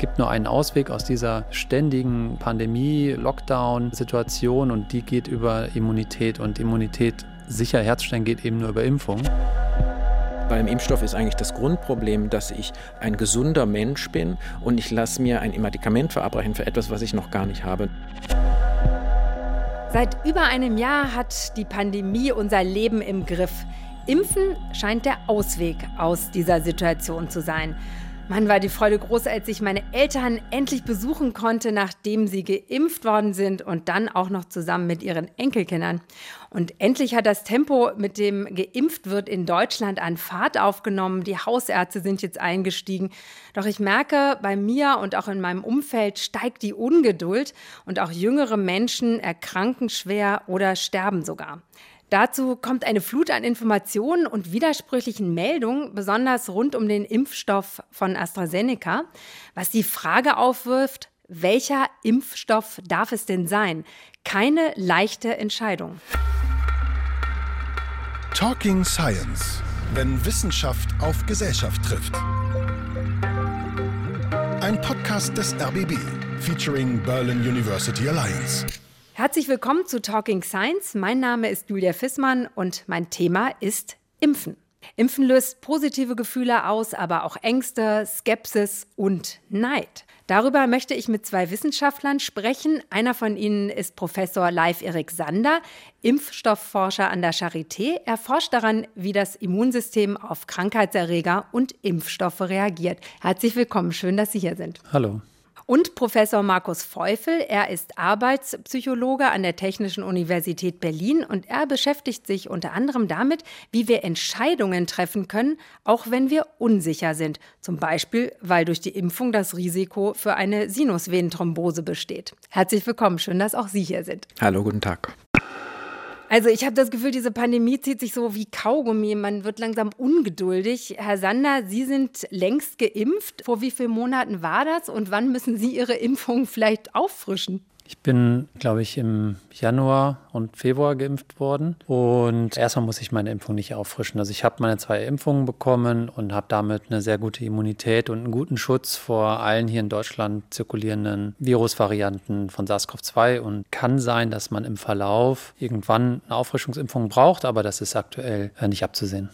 gibt nur einen Ausweg aus dieser ständigen Pandemie-Lockdown-Situation und die geht über Immunität und Immunität sicher herzustellen geht eben nur über Impfung. Beim Impfstoff ist eigentlich das Grundproblem, dass ich ein gesunder Mensch bin und ich lasse mir ein Medikament verabreichen für etwas, was ich noch gar nicht habe. Seit über einem Jahr hat die Pandemie unser Leben im Griff. Impfen scheint der Ausweg aus dieser Situation zu sein. Mann, war die Freude groß, als ich meine Eltern endlich besuchen konnte, nachdem sie geimpft worden sind und dann auch noch zusammen mit ihren Enkelkindern. Und endlich hat das Tempo, mit dem geimpft wird, in Deutschland an Fahrt aufgenommen. Die Hausärzte sind jetzt eingestiegen. Doch ich merke, bei mir und auch in meinem Umfeld steigt die Ungeduld und auch jüngere Menschen erkranken schwer oder sterben sogar. Dazu kommt eine Flut an Informationen und widersprüchlichen Meldungen, besonders rund um den Impfstoff von AstraZeneca, was die Frage aufwirft, welcher Impfstoff darf es denn sein? Keine leichte Entscheidung. Talking Science, wenn Wissenschaft auf Gesellschaft trifft. Ein Podcast des RBB featuring Berlin University Alliance. Herzlich willkommen zu Talking Science. Mein Name ist Julia Fissmann und mein Thema ist Impfen. Impfen löst positive Gefühle aus, aber auch Ängste, Skepsis und Neid. Darüber möchte ich mit zwei Wissenschaftlern sprechen. Einer von ihnen ist Professor Leif Erik Sander, Impfstoffforscher an der Charité. Er forscht daran, wie das Immunsystem auf Krankheitserreger und Impfstoffe reagiert. Herzlich willkommen, schön, dass Sie hier sind. Hallo und Professor Markus Feufel. Er ist Arbeitspsychologe an der Technischen Universität Berlin und er beschäftigt sich unter anderem damit, wie wir Entscheidungen treffen können, auch wenn wir unsicher sind. Zum Beispiel, weil durch die Impfung das Risiko für eine Sinusvenenthrombose besteht. Herzlich willkommen, schön, dass auch Sie hier sind. Hallo, guten Tag. Also ich habe das Gefühl, diese Pandemie zieht sich so wie Kaugummi. Man wird langsam ungeduldig. Herr Sander, Sie sind längst geimpft. Vor wie vielen Monaten war das und wann müssen Sie Ihre Impfung vielleicht auffrischen? Ich bin, glaube ich, im Januar und Februar geimpft worden. Und erstmal muss ich meine Impfung nicht auffrischen. Also ich habe meine zwei Impfungen bekommen und habe damit eine sehr gute Immunität und einen guten Schutz vor allen hier in Deutschland zirkulierenden Virusvarianten von SARS-CoV-2. Und kann sein, dass man im Verlauf irgendwann eine Auffrischungsimpfung braucht, aber das ist aktuell äh, nicht abzusehen.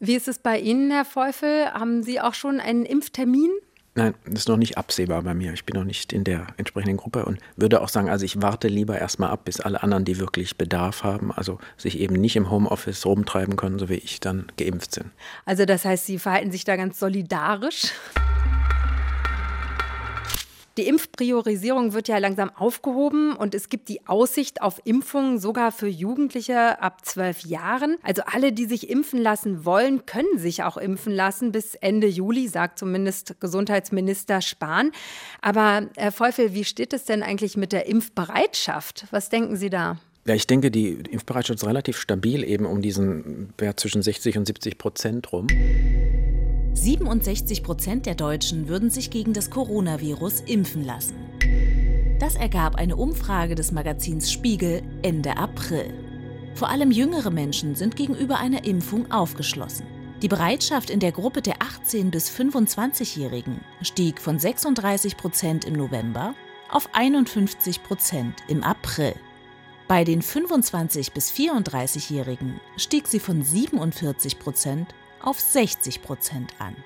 Wie ist es bei Ihnen, Herr Feufel? Haben Sie auch schon einen Impftermin? Nein, das ist noch nicht absehbar bei mir. Ich bin noch nicht in der entsprechenden Gruppe und würde auch sagen, also ich warte lieber erstmal ab, bis alle anderen, die wirklich Bedarf haben, also sich eben nicht im Homeoffice rumtreiben können, so wie ich, dann geimpft sind. Also das heißt, Sie verhalten sich da ganz solidarisch? Die Impfpriorisierung wird ja langsam aufgehoben und es gibt die Aussicht auf Impfungen sogar für Jugendliche ab zwölf Jahren. Also alle, die sich impfen lassen wollen, können sich auch impfen lassen bis Ende Juli, sagt zumindest Gesundheitsminister Spahn. Aber Herr Feufel, wie steht es denn eigentlich mit der Impfbereitschaft? Was denken Sie da? Ja, ich denke, die Impfbereitschaft ist relativ stabil, eben um diesen Wert zwischen 60 und 70 Prozent rum. 67 Prozent der Deutschen würden sich gegen das Coronavirus impfen lassen. Das ergab eine Umfrage des Magazins Spiegel Ende April. Vor allem jüngere Menschen sind gegenüber einer Impfung aufgeschlossen. Die Bereitschaft in der Gruppe der 18- bis 25-Jährigen stieg von 36 Prozent im November auf 51 Prozent im April. Bei den 25- bis 34-Jährigen stieg sie von 47 Prozent auf 60 Prozent an.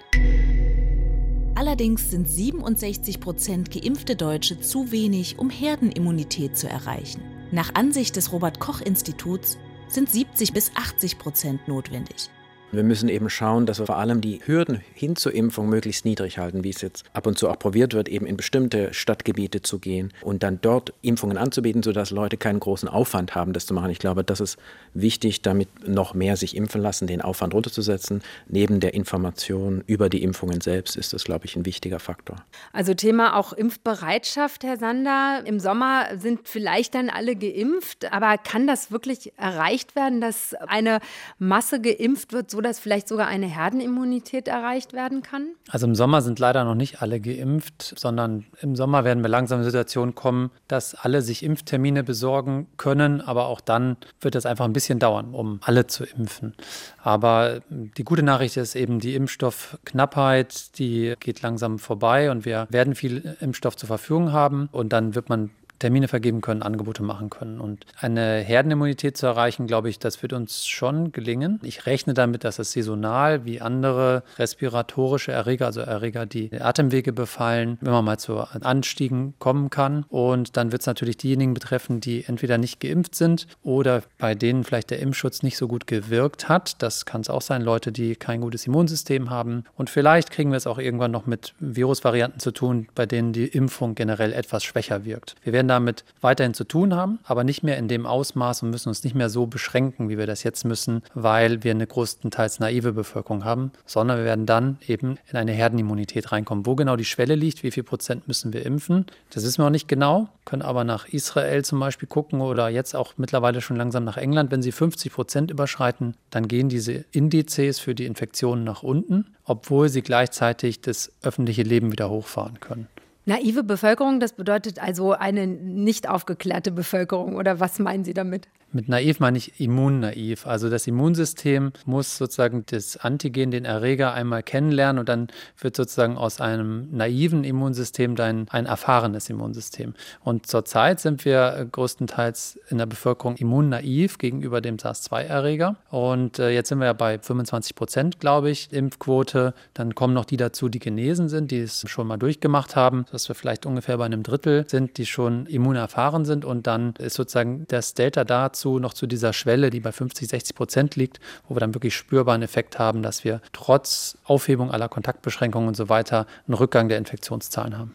Allerdings sind 67 Prozent geimpfte Deutsche zu wenig, um Herdenimmunität zu erreichen. Nach Ansicht des Robert Koch Instituts sind 70 bis 80 Prozent notwendig. Wir müssen eben schauen, dass wir vor allem die Hürden hin zur Impfung möglichst niedrig halten, wie es jetzt ab und zu auch probiert wird, eben in bestimmte Stadtgebiete zu gehen und dann dort Impfungen anzubieten, sodass Leute keinen großen Aufwand haben, das zu machen. Ich glaube, das ist wichtig, damit noch mehr sich impfen lassen, den Aufwand runterzusetzen. Neben der Information über die Impfungen selbst ist das, glaube ich, ein wichtiger Faktor. Also Thema auch Impfbereitschaft, Herr Sander. Im Sommer sind vielleicht dann alle geimpft, aber kann das wirklich erreicht werden, dass eine Masse geimpft wird, so dass vielleicht sogar eine Herdenimmunität erreicht werden kann? Also im Sommer sind leider noch nicht alle geimpft, sondern im Sommer werden wir langsam in Situation kommen, dass alle sich Impftermine besorgen können. Aber auch dann wird es einfach ein bisschen dauern, um alle zu impfen. Aber die gute Nachricht ist eben, die Impfstoffknappheit, die geht langsam vorbei und wir werden viel Impfstoff zur Verfügung haben. Und dann wird man Termine vergeben können, Angebote machen können. Und eine Herdenimmunität zu erreichen, glaube ich, das wird uns schon gelingen. Ich rechne damit, dass es saisonal wie andere respiratorische Erreger, also Erreger, die Atemwege befallen, immer mal zu Anstiegen kommen kann. Und dann wird es natürlich diejenigen betreffen, die entweder nicht geimpft sind oder bei denen vielleicht der Impfschutz nicht so gut gewirkt hat. Das kann es auch sein, Leute, die kein gutes Immunsystem haben. Und vielleicht kriegen wir es auch irgendwann noch mit Virusvarianten zu tun, bei denen die Impfung generell etwas schwächer wirkt. Wir werden werden damit weiterhin zu tun haben, aber nicht mehr in dem Ausmaß und müssen uns nicht mehr so beschränken, wie wir das jetzt müssen, weil wir eine größtenteils naive Bevölkerung haben, sondern wir werden dann eben in eine Herdenimmunität reinkommen. Wo genau die Schwelle liegt, wie viel Prozent müssen wir impfen, das wissen wir noch nicht genau, können aber nach Israel zum Beispiel gucken oder jetzt auch mittlerweile schon langsam nach England. Wenn sie 50 Prozent überschreiten, dann gehen diese Indizes für die Infektionen nach unten, obwohl sie gleichzeitig das öffentliche Leben wieder hochfahren können. Naive Bevölkerung, das bedeutet also eine nicht aufgeklärte Bevölkerung oder was meinen Sie damit? Mit naiv meine ich immunnaiv. Also das Immunsystem muss sozusagen das Antigen, den Erreger einmal kennenlernen und dann wird sozusagen aus einem naiven Immunsystem dann ein erfahrenes Immunsystem. Und zurzeit sind wir größtenteils in der Bevölkerung immunnaiv gegenüber dem SARS-2-Erreger. Und äh, jetzt sind wir ja bei 25 Prozent, glaube ich, Impfquote. Dann kommen noch die dazu, die genesen sind, die es schon mal durchgemacht haben, dass wir vielleicht ungefähr bei einem Drittel sind, die schon immunerfahren sind. Und dann ist sozusagen das Delta dazu dazu noch zu dieser Schwelle, die bei 50, 60 Prozent liegt, wo wir dann wirklich spürbaren Effekt haben, dass wir trotz Aufhebung aller Kontaktbeschränkungen und so weiter einen Rückgang der Infektionszahlen haben.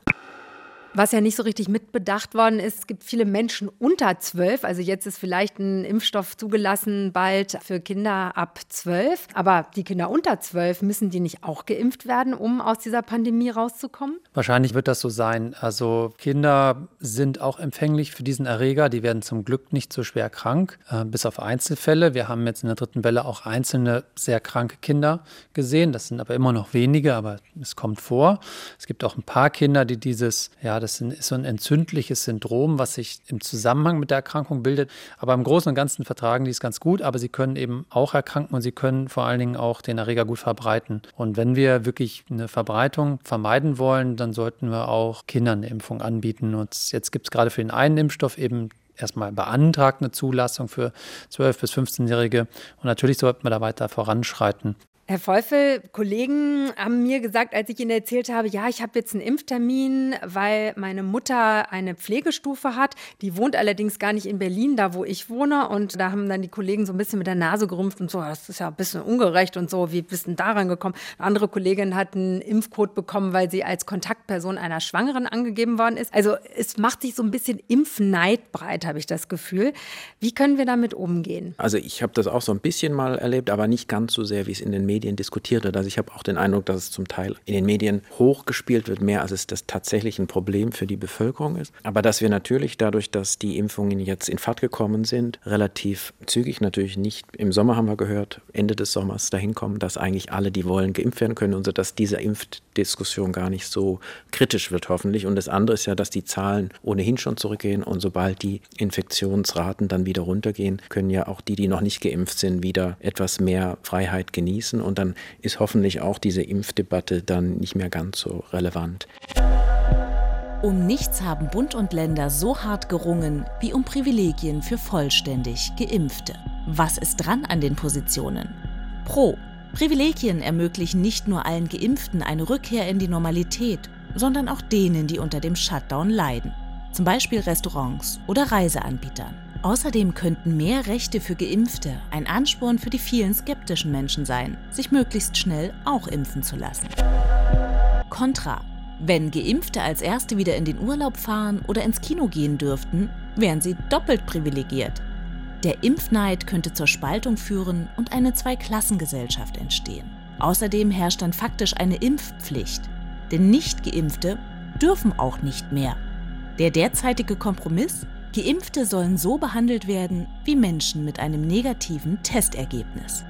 Was ja nicht so richtig mitbedacht worden ist, es gibt viele Menschen unter zwölf. Also jetzt ist vielleicht ein Impfstoff zugelassen, bald für Kinder ab zwölf. Aber die Kinder unter zwölf, müssen die nicht auch geimpft werden, um aus dieser Pandemie rauszukommen? Wahrscheinlich wird das so sein. Also Kinder sind auch empfänglich für diesen Erreger. Die werden zum Glück nicht so schwer krank, äh, bis auf Einzelfälle. Wir haben jetzt in der dritten Welle auch einzelne sehr kranke Kinder gesehen. Das sind aber immer noch wenige, aber es kommt vor. Es gibt auch ein paar Kinder, die dieses, ja, das ist so ein entzündliches Syndrom, was sich im Zusammenhang mit der Erkrankung bildet. Aber im Großen und Ganzen vertragen die es ganz gut, aber sie können eben auch erkranken und sie können vor allen Dingen auch den Erreger gut verbreiten. Und wenn wir wirklich eine Verbreitung vermeiden wollen, dann sollten wir auch Kindern eine Impfung anbieten. Und jetzt gibt es gerade für den einen Impfstoff eben erstmal beantragt eine Zulassung für 12- bis 15-Jährige. Und natürlich sollten wir da weiter voranschreiten. Herr Feufel, Kollegen haben mir gesagt, als ich Ihnen erzählt habe, ja, ich habe jetzt einen Impftermin, weil meine Mutter eine Pflegestufe hat. Die wohnt allerdings gar nicht in Berlin, da wo ich wohne. Und da haben dann die Kollegen so ein bisschen mit der Nase gerümpft und so, das ist ja ein bisschen ungerecht und so, wie bist du daran gekommen? Eine andere Kollegin hat einen Impfcode bekommen, weil sie als Kontaktperson einer Schwangeren angegeben worden ist. Also es macht sich so ein bisschen Impfneid breit, habe ich das Gefühl. Wie können wir damit umgehen? Also ich habe das auch so ein bisschen mal erlebt, aber nicht ganz so sehr, wie es in den Medien Medien diskutiert wird. Also ich habe auch den Eindruck, dass es zum Teil in den Medien hochgespielt wird, mehr als es das tatsächlich ein Problem für die Bevölkerung ist. Aber dass wir natürlich dadurch, dass die Impfungen jetzt in Fahrt gekommen sind, relativ zügig, natürlich nicht im Sommer haben wir gehört, Ende des Sommers dahin kommen, dass eigentlich alle, die wollen, geimpft werden können und so, dass diese Impfdiskussion gar nicht so kritisch wird, hoffentlich. Und das andere ist ja, dass die Zahlen ohnehin schon zurückgehen und sobald die Infektionsraten dann wieder runtergehen, können ja auch die, die noch nicht geimpft sind, wieder etwas mehr Freiheit genießen und dann ist hoffentlich auch diese Impfdebatte dann nicht mehr ganz so relevant. Um nichts haben Bund und Länder so hart gerungen wie um Privilegien für vollständig Geimpfte. Was ist dran an den Positionen? Pro. Privilegien ermöglichen nicht nur allen Geimpften eine Rückkehr in die Normalität, sondern auch denen, die unter dem Shutdown leiden. Zum Beispiel Restaurants oder Reiseanbietern. Außerdem könnten mehr Rechte für Geimpfte ein Ansporn für die vielen skeptischen Menschen sein, sich möglichst schnell auch impfen zu lassen. Contra. Wenn Geimpfte als Erste wieder in den Urlaub fahren oder ins Kino gehen dürften, wären sie doppelt privilegiert. Der Impfneid könnte zur Spaltung führen und eine Zweiklassengesellschaft entstehen. Außerdem herrscht dann faktisch eine Impfpflicht, denn Nicht-Geimpfte dürfen auch nicht mehr. Der derzeitige Kompromiss Geimpfte sollen so behandelt werden wie Menschen mit einem negativen Testergebnis.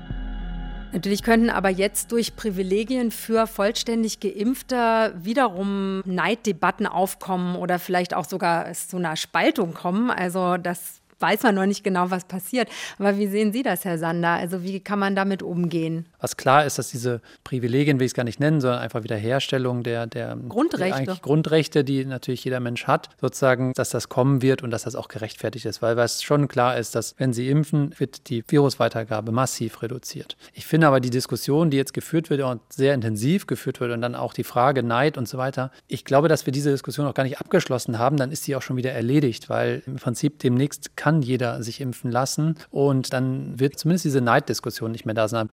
Natürlich könnten aber jetzt durch Privilegien für vollständig Geimpfte wiederum Neiddebatten aufkommen oder vielleicht auch sogar zu einer Spaltung kommen. Also das weiß man noch nicht genau, was passiert. Aber wie sehen Sie das, Herr Sander? Also wie kann man damit umgehen? Was klar ist, dass diese Privilegien, will ich es gar nicht nennen, sondern einfach Wiederherstellung der, der Grundrechte. Der Grundrechte, die natürlich jeder Mensch hat, sozusagen, dass das kommen wird und dass das auch gerechtfertigt ist. Weil was schon klar ist, dass wenn Sie impfen, wird die Virusweitergabe massiv reduziert. Ich finde aber die Diskussion, die jetzt geführt wird und sehr intensiv geführt wird und dann auch die Frage Neid und so weiter, ich glaube, dass wir diese Diskussion auch gar nicht abgeschlossen haben, dann ist sie auch schon wieder erledigt, weil im Prinzip demnächst kann kann jeder sich impfen lassen und dann wird zumindest diese Neiddiskussion nicht mehr da sein.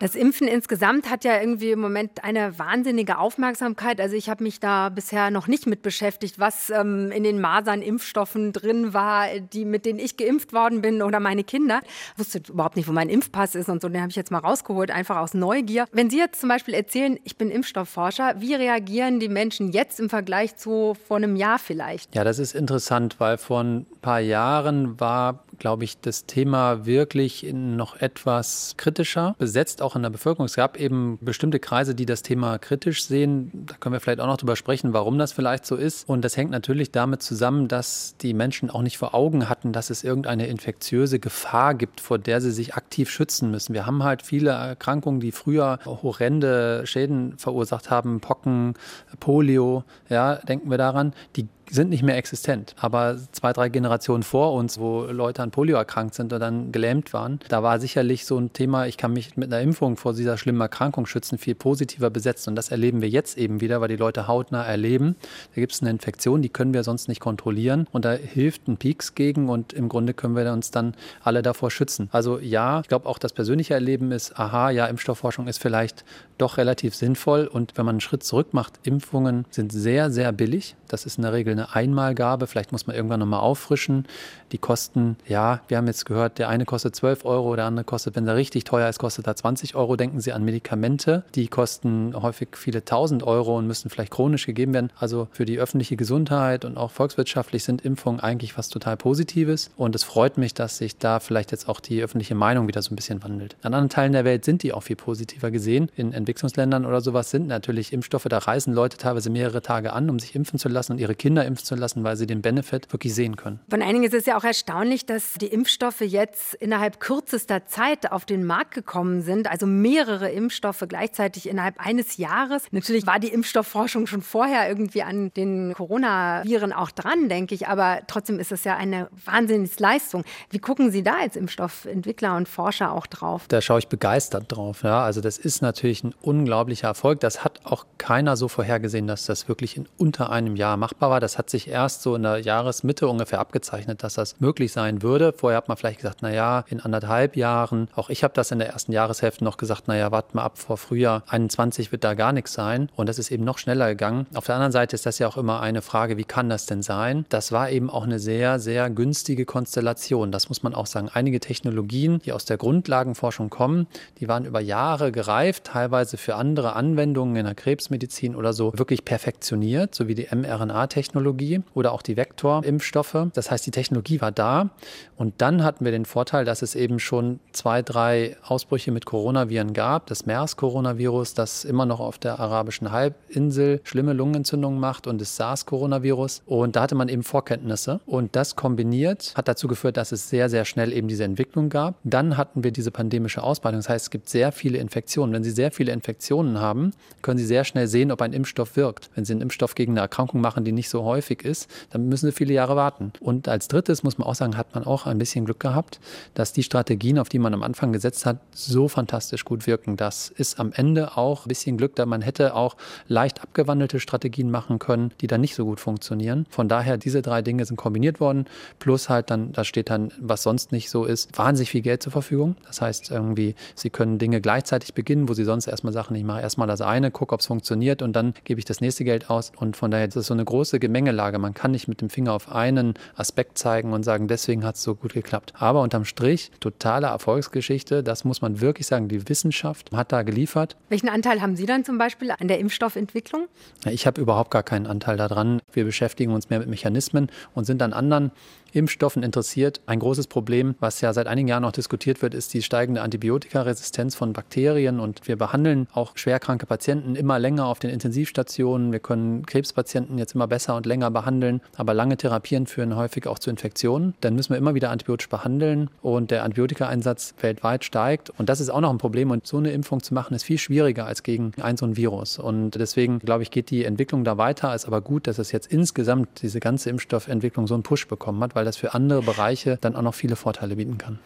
Das Impfen insgesamt hat ja irgendwie im Moment eine wahnsinnige Aufmerksamkeit. Also ich habe mich da bisher noch nicht mit beschäftigt, was ähm, in den Masern-Impfstoffen drin war, die, mit denen ich geimpft worden bin oder meine Kinder. Ich wusste überhaupt nicht, wo mein Impfpass ist und so. Den habe ich jetzt mal rausgeholt, einfach aus Neugier. Wenn Sie jetzt zum Beispiel erzählen, ich bin Impfstoffforscher, wie reagieren die Menschen jetzt im Vergleich zu vor einem Jahr vielleicht? Ja, das ist interessant, weil vor ein paar Jahren war glaube ich, das Thema wirklich noch etwas kritischer besetzt, auch in der Bevölkerung. Es gab eben bestimmte Kreise, die das Thema kritisch sehen. Da können wir vielleicht auch noch drüber sprechen, warum das vielleicht so ist. Und das hängt natürlich damit zusammen, dass die Menschen auch nicht vor Augen hatten, dass es irgendeine infektiöse Gefahr gibt, vor der sie sich aktiv schützen müssen. Wir haben halt viele Erkrankungen, die früher horrende Schäden verursacht haben, Pocken, Polio, ja, denken wir daran, die sind nicht mehr existent. Aber zwei, drei Generationen vor uns, wo Leute an Polio erkrankt sind oder dann gelähmt waren, da war sicherlich so ein Thema, ich kann mich mit einer Impfung vor dieser schlimmen Erkrankung schützen, viel positiver besetzt. Und das erleben wir jetzt eben wieder, weil die Leute hautnah erleben. Da gibt es eine Infektion, die können wir sonst nicht kontrollieren. Und da hilft ein Peaks gegen und im Grunde können wir uns dann alle davor schützen. Also ja, ich glaube auch das persönliche Erleben ist, aha, ja, Impfstoffforschung ist vielleicht doch relativ sinnvoll. Und wenn man einen Schritt zurück macht, Impfungen sind sehr, sehr billig. Das ist in der Regel eine Einmalgabe. Vielleicht muss man irgendwann nochmal auffrischen. Die kosten, ja, wir haben jetzt gehört, der eine kostet 12 Euro, der andere kostet, wenn er richtig teuer ist, kostet er 20 Euro. Denken Sie an Medikamente. Die kosten häufig viele tausend Euro und müssen vielleicht chronisch gegeben werden. Also für die öffentliche Gesundheit und auch volkswirtschaftlich sind Impfungen eigentlich was total Positives. Und es freut mich, dass sich da vielleicht jetzt auch die öffentliche Meinung wieder so ein bisschen wandelt. An anderen Teilen der Welt sind die auch viel positiver gesehen. In Entwicklungsländern oder sowas sind natürlich Impfstoffe, da reisen Leute teilweise mehrere Tage an, um sich impfen zu lassen und ihre Kinder impfen zu lassen, weil sie den Benefit wirklich sehen können. Von einigen ist es ja auch erstaunlich, dass die Impfstoffe jetzt innerhalb kürzester Zeit auf den Markt gekommen sind. Also mehrere Impfstoffe gleichzeitig innerhalb eines Jahres. Natürlich war die Impfstoffforschung schon vorher irgendwie an den Coronaviren auch dran, denke ich. Aber trotzdem ist es ja eine Wahnsinnsleistung. Wie gucken Sie da als Impfstoffentwickler und Forscher auch drauf? Da schaue ich begeistert drauf. Ja. Also das ist natürlich ein unglaublicher Erfolg. Das hat auch keiner so vorhergesehen, dass das wirklich in unter einem Jahr machbar war. Das hat sich erst so in der Jahresmitte ungefähr abgezeichnet, dass das möglich sein würde. Vorher hat man vielleicht gesagt, naja, in anderthalb Jahren. Auch ich habe das in der ersten Jahreshälfte noch gesagt, naja, warte mal ab, vor Frühjahr 21 wird da gar nichts sein. Und das ist eben noch schneller gegangen. Auf der anderen Seite ist das ja auch immer eine Frage, wie kann das denn sein? Das war eben auch eine sehr, sehr günstige Konstellation. Das muss man auch sagen. Einige Technologien, die aus der Grundlagenforschung kommen, die waren über Jahre gereift, teilweise für andere Anwendungen in der Krebsmedizin oder so wirklich perfektioniert, so wie die mRNA-Technologie oder auch die Vektorimpfstoffe. Das heißt, die Technologie war da und dann hatten wir den Vorteil, dass es eben schon zwei, drei Ausbrüche mit Coronaviren gab. Das MERS-Coronavirus, das immer noch auf der arabischen Halbinsel schlimme Lungenentzündungen macht und das SARS-Coronavirus. Und da hatte man eben Vorkenntnisse. Und das kombiniert hat dazu geführt, dass es sehr, sehr schnell eben diese Entwicklung gab. Dann hatten wir diese pandemische Ausbreitung. Das heißt, es gibt sehr viele Infektionen. Wenn Sie sehr viele Infektionen haben, können Sie sehr schnell sehen, ob ein Impfstoff wirkt. Wenn Sie einen Impfstoff gegen eine Erkrankung machen, die nicht so häufig ist, dann müssen Sie viele Jahre warten. Und als drittes muss man auch sagen, hat man auch ein bisschen Glück gehabt, dass die Strategien, auf die man am Anfang gesetzt hat, so fantastisch gut wirken. Das ist am Ende auch ein bisschen Glück, da man hätte auch leicht abgewandelte Strategien machen können, die dann nicht so gut funktionieren. Von daher, diese drei Dinge sind kombiniert worden, plus halt dann, da steht dann, was sonst nicht so ist, wahnsinnig viel Geld zur Verfügung. Das heißt irgendwie, Sie können Dinge gleichzeitig beginnen, wo Sie sonst erstmal Sachen, ich mache erstmal das eine, gucke, ob es funktioniert und dann gebe ich das nächste Geld aus. Und von daher ist es so eine große Gemenge Gemengelage. Man kann nicht mit dem Finger auf einen Aspekt zeigen und sagen, deswegen hat es so gut geklappt. Aber unterm Strich, totale Erfolgsgeschichte, das muss man wirklich sagen. Die Wissenschaft hat da geliefert. Welchen Anteil haben Sie dann zum Beispiel an der Impfstoffentwicklung? Ich habe überhaupt gar keinen Anteil daran. Wir beschäftigen uns mehr mit Mechanismen und sind an anderen Impfstoffen interessiert. Ein großes Problem, was ja seit einigen Jahren noch diskutiert wird, ist die steigende Antibiotikaresistenz von Bakterien. Und wir behandeln auch schwerkranke Patienten immer länger auf den Intensivstationen. Wir können Krebspatienten jetzt immer besser und länger behandeln. Aber lange Therapien führen häufig auch zu Infektionen. Dann müssen wir immer wieder antibiotisch behandeln. Und der Antibiotikaeinsatz weltweit steigt. Und das ist auch noch ein Problem. Und so eine Impfung zu machen, ist viel schwieriger als gegen ein so ein Virus. Und deswegen, glaube ich, geht die Entwicklung da weiter. Ist aber gut, dass es jetzt insgesamt diese ganze Impfstoffentwicklung so einen Push bekommen hat, weil das für andere Bereiche dann auch noch viele Vorteile bieten kann.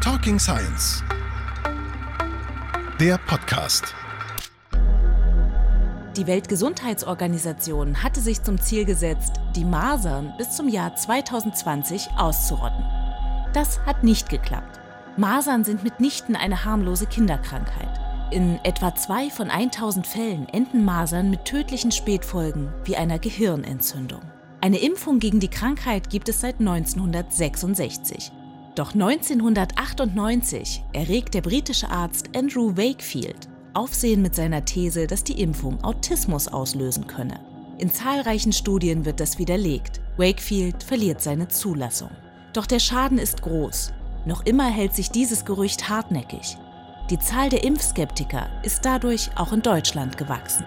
Talking Science. Der Podcast. Die Weltgesundheitsorganisation hatte sich zum Ziel gesetzt, die Masern bis zum Jahr 2020 auszurotten. Das hat nicht geklappt. Masern sind mitnichten eine harmlose Kinderkrankheit. In etwa zwei von 1000 Fällen enden Masern mit tödlichen Spätfolgen wie einer Gehirnentzündung. Eine Impfung gegen die Krankheit gibt es seit 1966. Doch 1998 erregt der britische Arzt Andrew Wakefield Aufsehen mit seiner These, dass die Impfung Autismus auslösen könne. In zahlreichen Studien wird das widerlegt. Wakefield verliert seine Zulassung. Doch der Schaden ist groß. Noch immer hält sich dieses Gerücht hartnäckig. Die Zahl der Impfskeptiker ist dadurch auch in Deutschland gewachsen.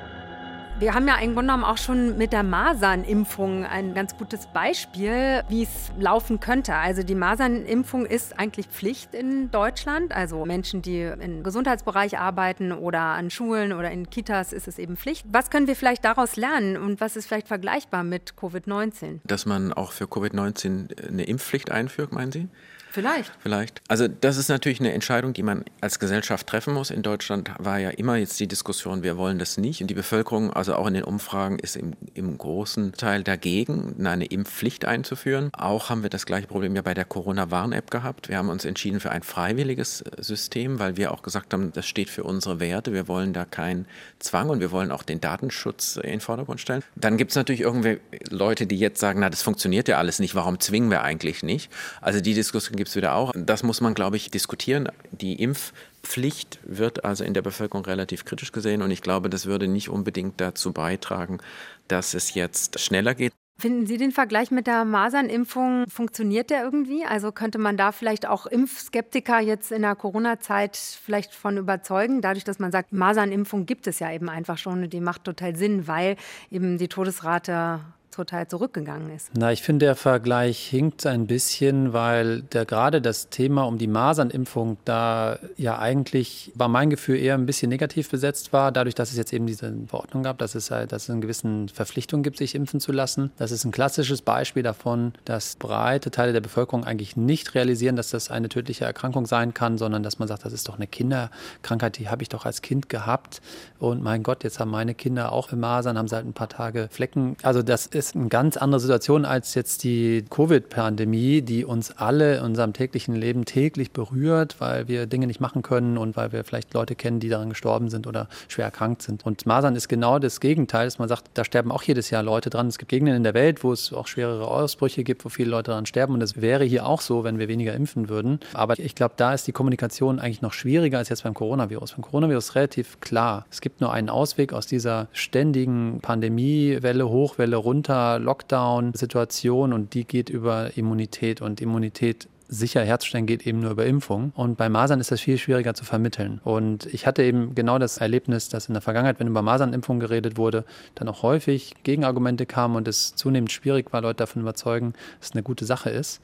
Wir haben ja im Grunde genommen auch schon mit der Masernimpfung ein ganz gutes Beispiel, wie es laufen könnte. Also die Masernimpfung ist eigentlich Pflicht in Deutschland. Also Menschen, die im Gesundheitsbereich arbeiten oder an Schulen oder in Kitas ist es eben Pflicht. Was können wir vielleicht daraus lernen und was ist vielleicht vergleichbar mit Covid-19? Dass man auch für Covid-19 eine Impfpflicht einführt, meinen Sie? Vielleicht. Vielleicht. Also das ist natürlich eine Entscheidung, die man als Gesellschaft treffen muss. In Deutschland war ja immer jetzt die Diskussion, wir wollen das nicht. Und die Bevölkerung, also auch in den Umfragen, ist im, im großen Teil dagegen, eine Impfpflicht einzuführen. Auch haben wir das gleiche Problem ja bei der Corona-Warn-App gehabt. Wir haben uns entschieden für ein freiwilliges äh, System, weil wir auch gesagt haben, das steht für unsere Werte. Wir wollen da keinen Zwang und wir wollen auch den Datenschutz in den Vordergrund stellen. Dann gibt es natürlich irgendwie Leute, die jetzt sagen, na, das funktioniert ja alles nicht. Warum zwingen wir eigentlich nicht? Also die Diskussion gibt es wieder auch. Das muss man, glaube ich, diskutieren. Die Impfpflicht wird also in der Bevölkerung relativ kritisch gesehen und ich glaube, das würde nicht unbedingt dazu beitragen, dass es jetzt schneller geht. Finden Sie den Vergleich mit der Masernimpfung, funktioniert der irgendwie? Also könnte man da vielleicht auch Impfskeptiker jetzt in der Corona-Zeit vielleicht von überzeugen, dadurch, dass man sagt, Masernimpfung gibt es ja eben einfach schon und die macht total Sinn, weil eben die Todesrate total zurückgegangen ist. Na, ich finde, der Vergleich hinkt ein bisschen, weil der, gerade das Thema um die Masernimpfung da ja eigentlich, war mein Gefühl, eher ein bisschen negativ besetzt war, dadurch, dass es jetzt eben diese Verordnung gab, dass es, halt, dass es eine gewisse Verpflichtung gibt, sich impfen zu lassen. Das ist ein klassisches Beispiel davon, dass breite Teile der Bevölkerung eigentlich nicht realisieren, dass das eine tödliche Erkrankung sein kann, sondern dass man sagt, das ist doch eine Kinderkrankheit, die habe ich doch als Kind gehabt. Und mein Gott, jetzt haben meine Kinder auch Masern, haben sie halt ein paar Tage Flecken. Also das ist ist eine ganz andere Situation als jetzt die Covid-Pandemie, die uns alle in unserem täglichen Leben täglich berührt, weil wir Dinge nicht machen können und weil wir vielleicht Leute kennen, die daran gestorben sind oder schwer erkrankt sind. Und Masern ist genau das Gegenteil, dass man sagt, da sterben auch jedes Jahr Leute dran. Es gibt Gegenden in der Welt, wo es auch schwerere Ausbrüche gibt, wo viele Leute daran sterben. Und das wäre hier auch so, wenn wir weniger impfen würden. Aber ich glaube, da ist die Kommunikation eigentlich noch schwieriger als jetzt beim Coronavirus. Beim Coronavirus relativ klar. Es gibt nur einen Ausweg aus dieser ständigen Pandemiewelle, Hochwelle runter Lockdown-Situation und die geht über Immunität und Immunität sicher herzustellen geht eben nur über Impfung. Und bei Masern ist das viel schwieriger zu vermitteln. Und ich hatte eben genau das Erlebnis, dass in der Vergangenheit, wenn über Masernimpfung geredet wurde, dann auch häufig Gegenargumente kamen und es zunehmend schwierig war, Leute davon überzeugen, dass es eine gute Sache ist.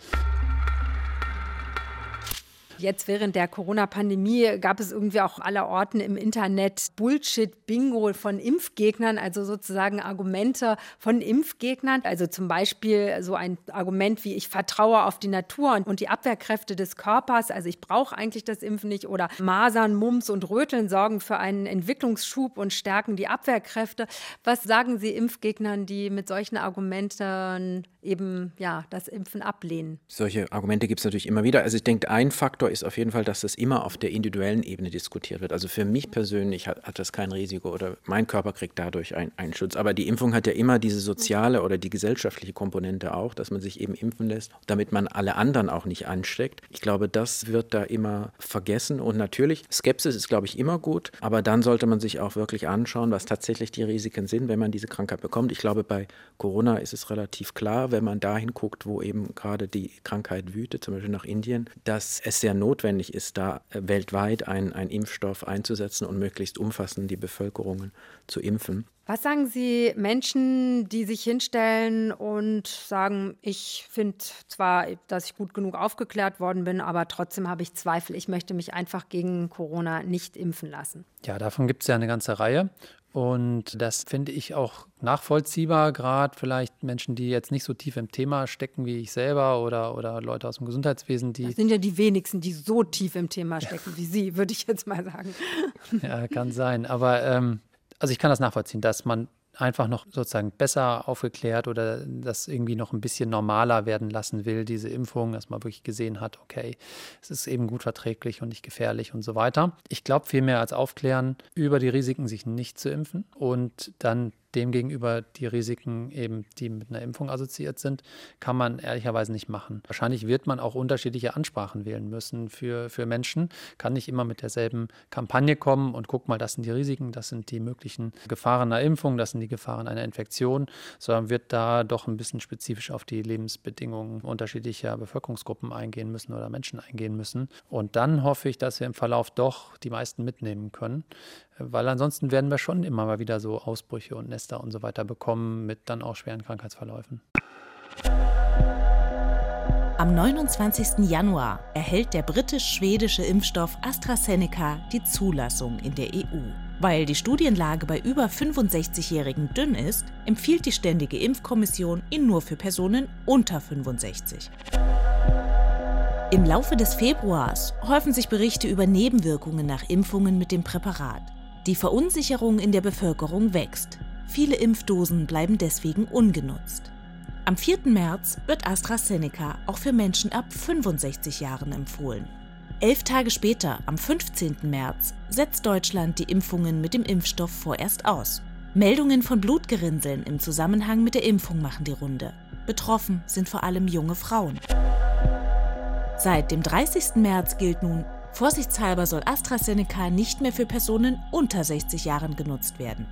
Jetzt während der Corona-Pandemie gab es irgendwie auch aller Orten im Internet Bullshit-Bingo von Impfgegnern, also sozusagen Argumente von Impfgegnern. Also zum Beispiel so ein Argument wie ich vertraue auf die Natur und die Abwehrkräfte des Körpers, also ich brauche eigentlich das Impfen nicht oder Masern, Mumps und Röteln sorgen für einen Entwicklungsschub und stärken die Abwehrkräfte. Was sagen Sie Impfgegnern, die mit solchen Argumenten eben ja das Impfen ablehnen. Solche Argumente gibt es natürlich immer wieder. Also ich denke, ein Faktor ist auf jeden Fall, dass das immer auf der individuellen Ebene diskutiert wird. Also für mich persönlich hat, hat das kein Risiko oder mein Körper kriegt dadurch ein, einen Schutz. Aber die Impfung hat ja immer diese soziale oder die gesellschaftliche Komponente auch, dass man sich eben impfen lässt, damit man alle anderen auch nicht ansteckt. Ich glaube, das wird da immer vergessen. Und natürlich, Skepsis ist, glaube ich, immer gut. Aber dann sollte man sich auch wirklich anschauen, was tatsächlich die Risiken sind, wenn man diese Krankheit bekommt. Ich glaube, bei Corona ist es relativ klar, wenn man dahin guckt, wo eben gerade die Krankheit wütet, zum Beispiel nach Indien, dass es sehr notwendig ist, da weltweit einen Impfstoff einzusetzen und möglichst umfassend die Bevölkerung zu impfen. Was sagen Sie Menschen, die sich hinstellen und sagen, ich finde zwar, dass ich gut genug aufgeklärt worden bin, aber trotzdem habe ich Zweifel, ich möchte mich einfach gegen Corona nicht impfen lassen? Ja, davon gibt es ja eine ganze Reihe. Und das finde ich auch nachvollziehbar, gerade vielleicht Menschen, die jetzt nicht so tief im Thema stecken wie ich selber oder, oder Leute aus dem Gesundheitswesen, die. Das sind ja die wenigsten, die so tief im Thema stecken wie Sie, würde ich jetzt mal sagen. Ja, kann sein. Aber ähm, also ich kann das nachvollziehen, dass man einfach noch sozusagen besser aufgeklärt oder das irgendwie noch ein bisschen normaler werden lassen will, diese Impfung, dass man wirklich gesehen hat, okay, es ist eben gut verträglich und nicht gefährlich und so weiter. Ich glaube vielmehr als aufklären, über die Risiken sich nicht zu impfen und dann demgegenüber die Risiken eben, die mit einer Impfung assoziiert sind, kann man ehrlicherweise nicht machen. Wahrscheinlich wird man auch unterschiedliche Ansprachen wählen müssen für, für Menschen. Kann nicht immer mit derselben Kampagne kommen und guck mal, das sind die Risiken, das sind die möglichen Gefahren einer Impfung, das sind die Gefahren einer Infektion, sondern wird da doch ein bisschen spezifisch auf die Lebensbedingungen unterschiedlicher Bevölkerungsgruppen eingehen müssen oder Menschen eingehen müssen. Und dann hoffe ich, dass wir im Verlauf doch die meisten mitnehmen können weil ansonsten werden wir schon immer mal wieder so Ausbrüche und Nester und so weiter bekommen mit dann auch schweren Krankheitsverläufen. Am 29. Januar erhält der britisch-schwedische Impfstoff AstraZeneca die Zulassung in der EU. Weil die Studienlage bei über 65-Jährigen dünn ist, empfiehlt die Ständige Impfkommission ihn nur für Personen unter 65. Im Laufe des Februars häufen sich Berichte über Nebenwirkungen nach Impfungen mit dem Präparat. Die Verunsicherung in der Bevölkerung wächst. Viele Impfdosen bleiben deswegen ungenutzt. Am 4. März wird AstraZeneca auch für Menschen ab 65 Jahren empfohlen. Elf Tage später, am 15. März, setzt Deutschland die Impfungen mit dem Impfstoff vorerst aus. Meldungen von Blutgerinnseln im Zusammenhang mit der Impfung machen die Runde. Betroffen sind vor allem junge Frauen. Seit dem 30. März gilt nun, Vorsichtshalber soll AstraZeneca nicht mehr für Personen unter 60 Jahren genutzt werden.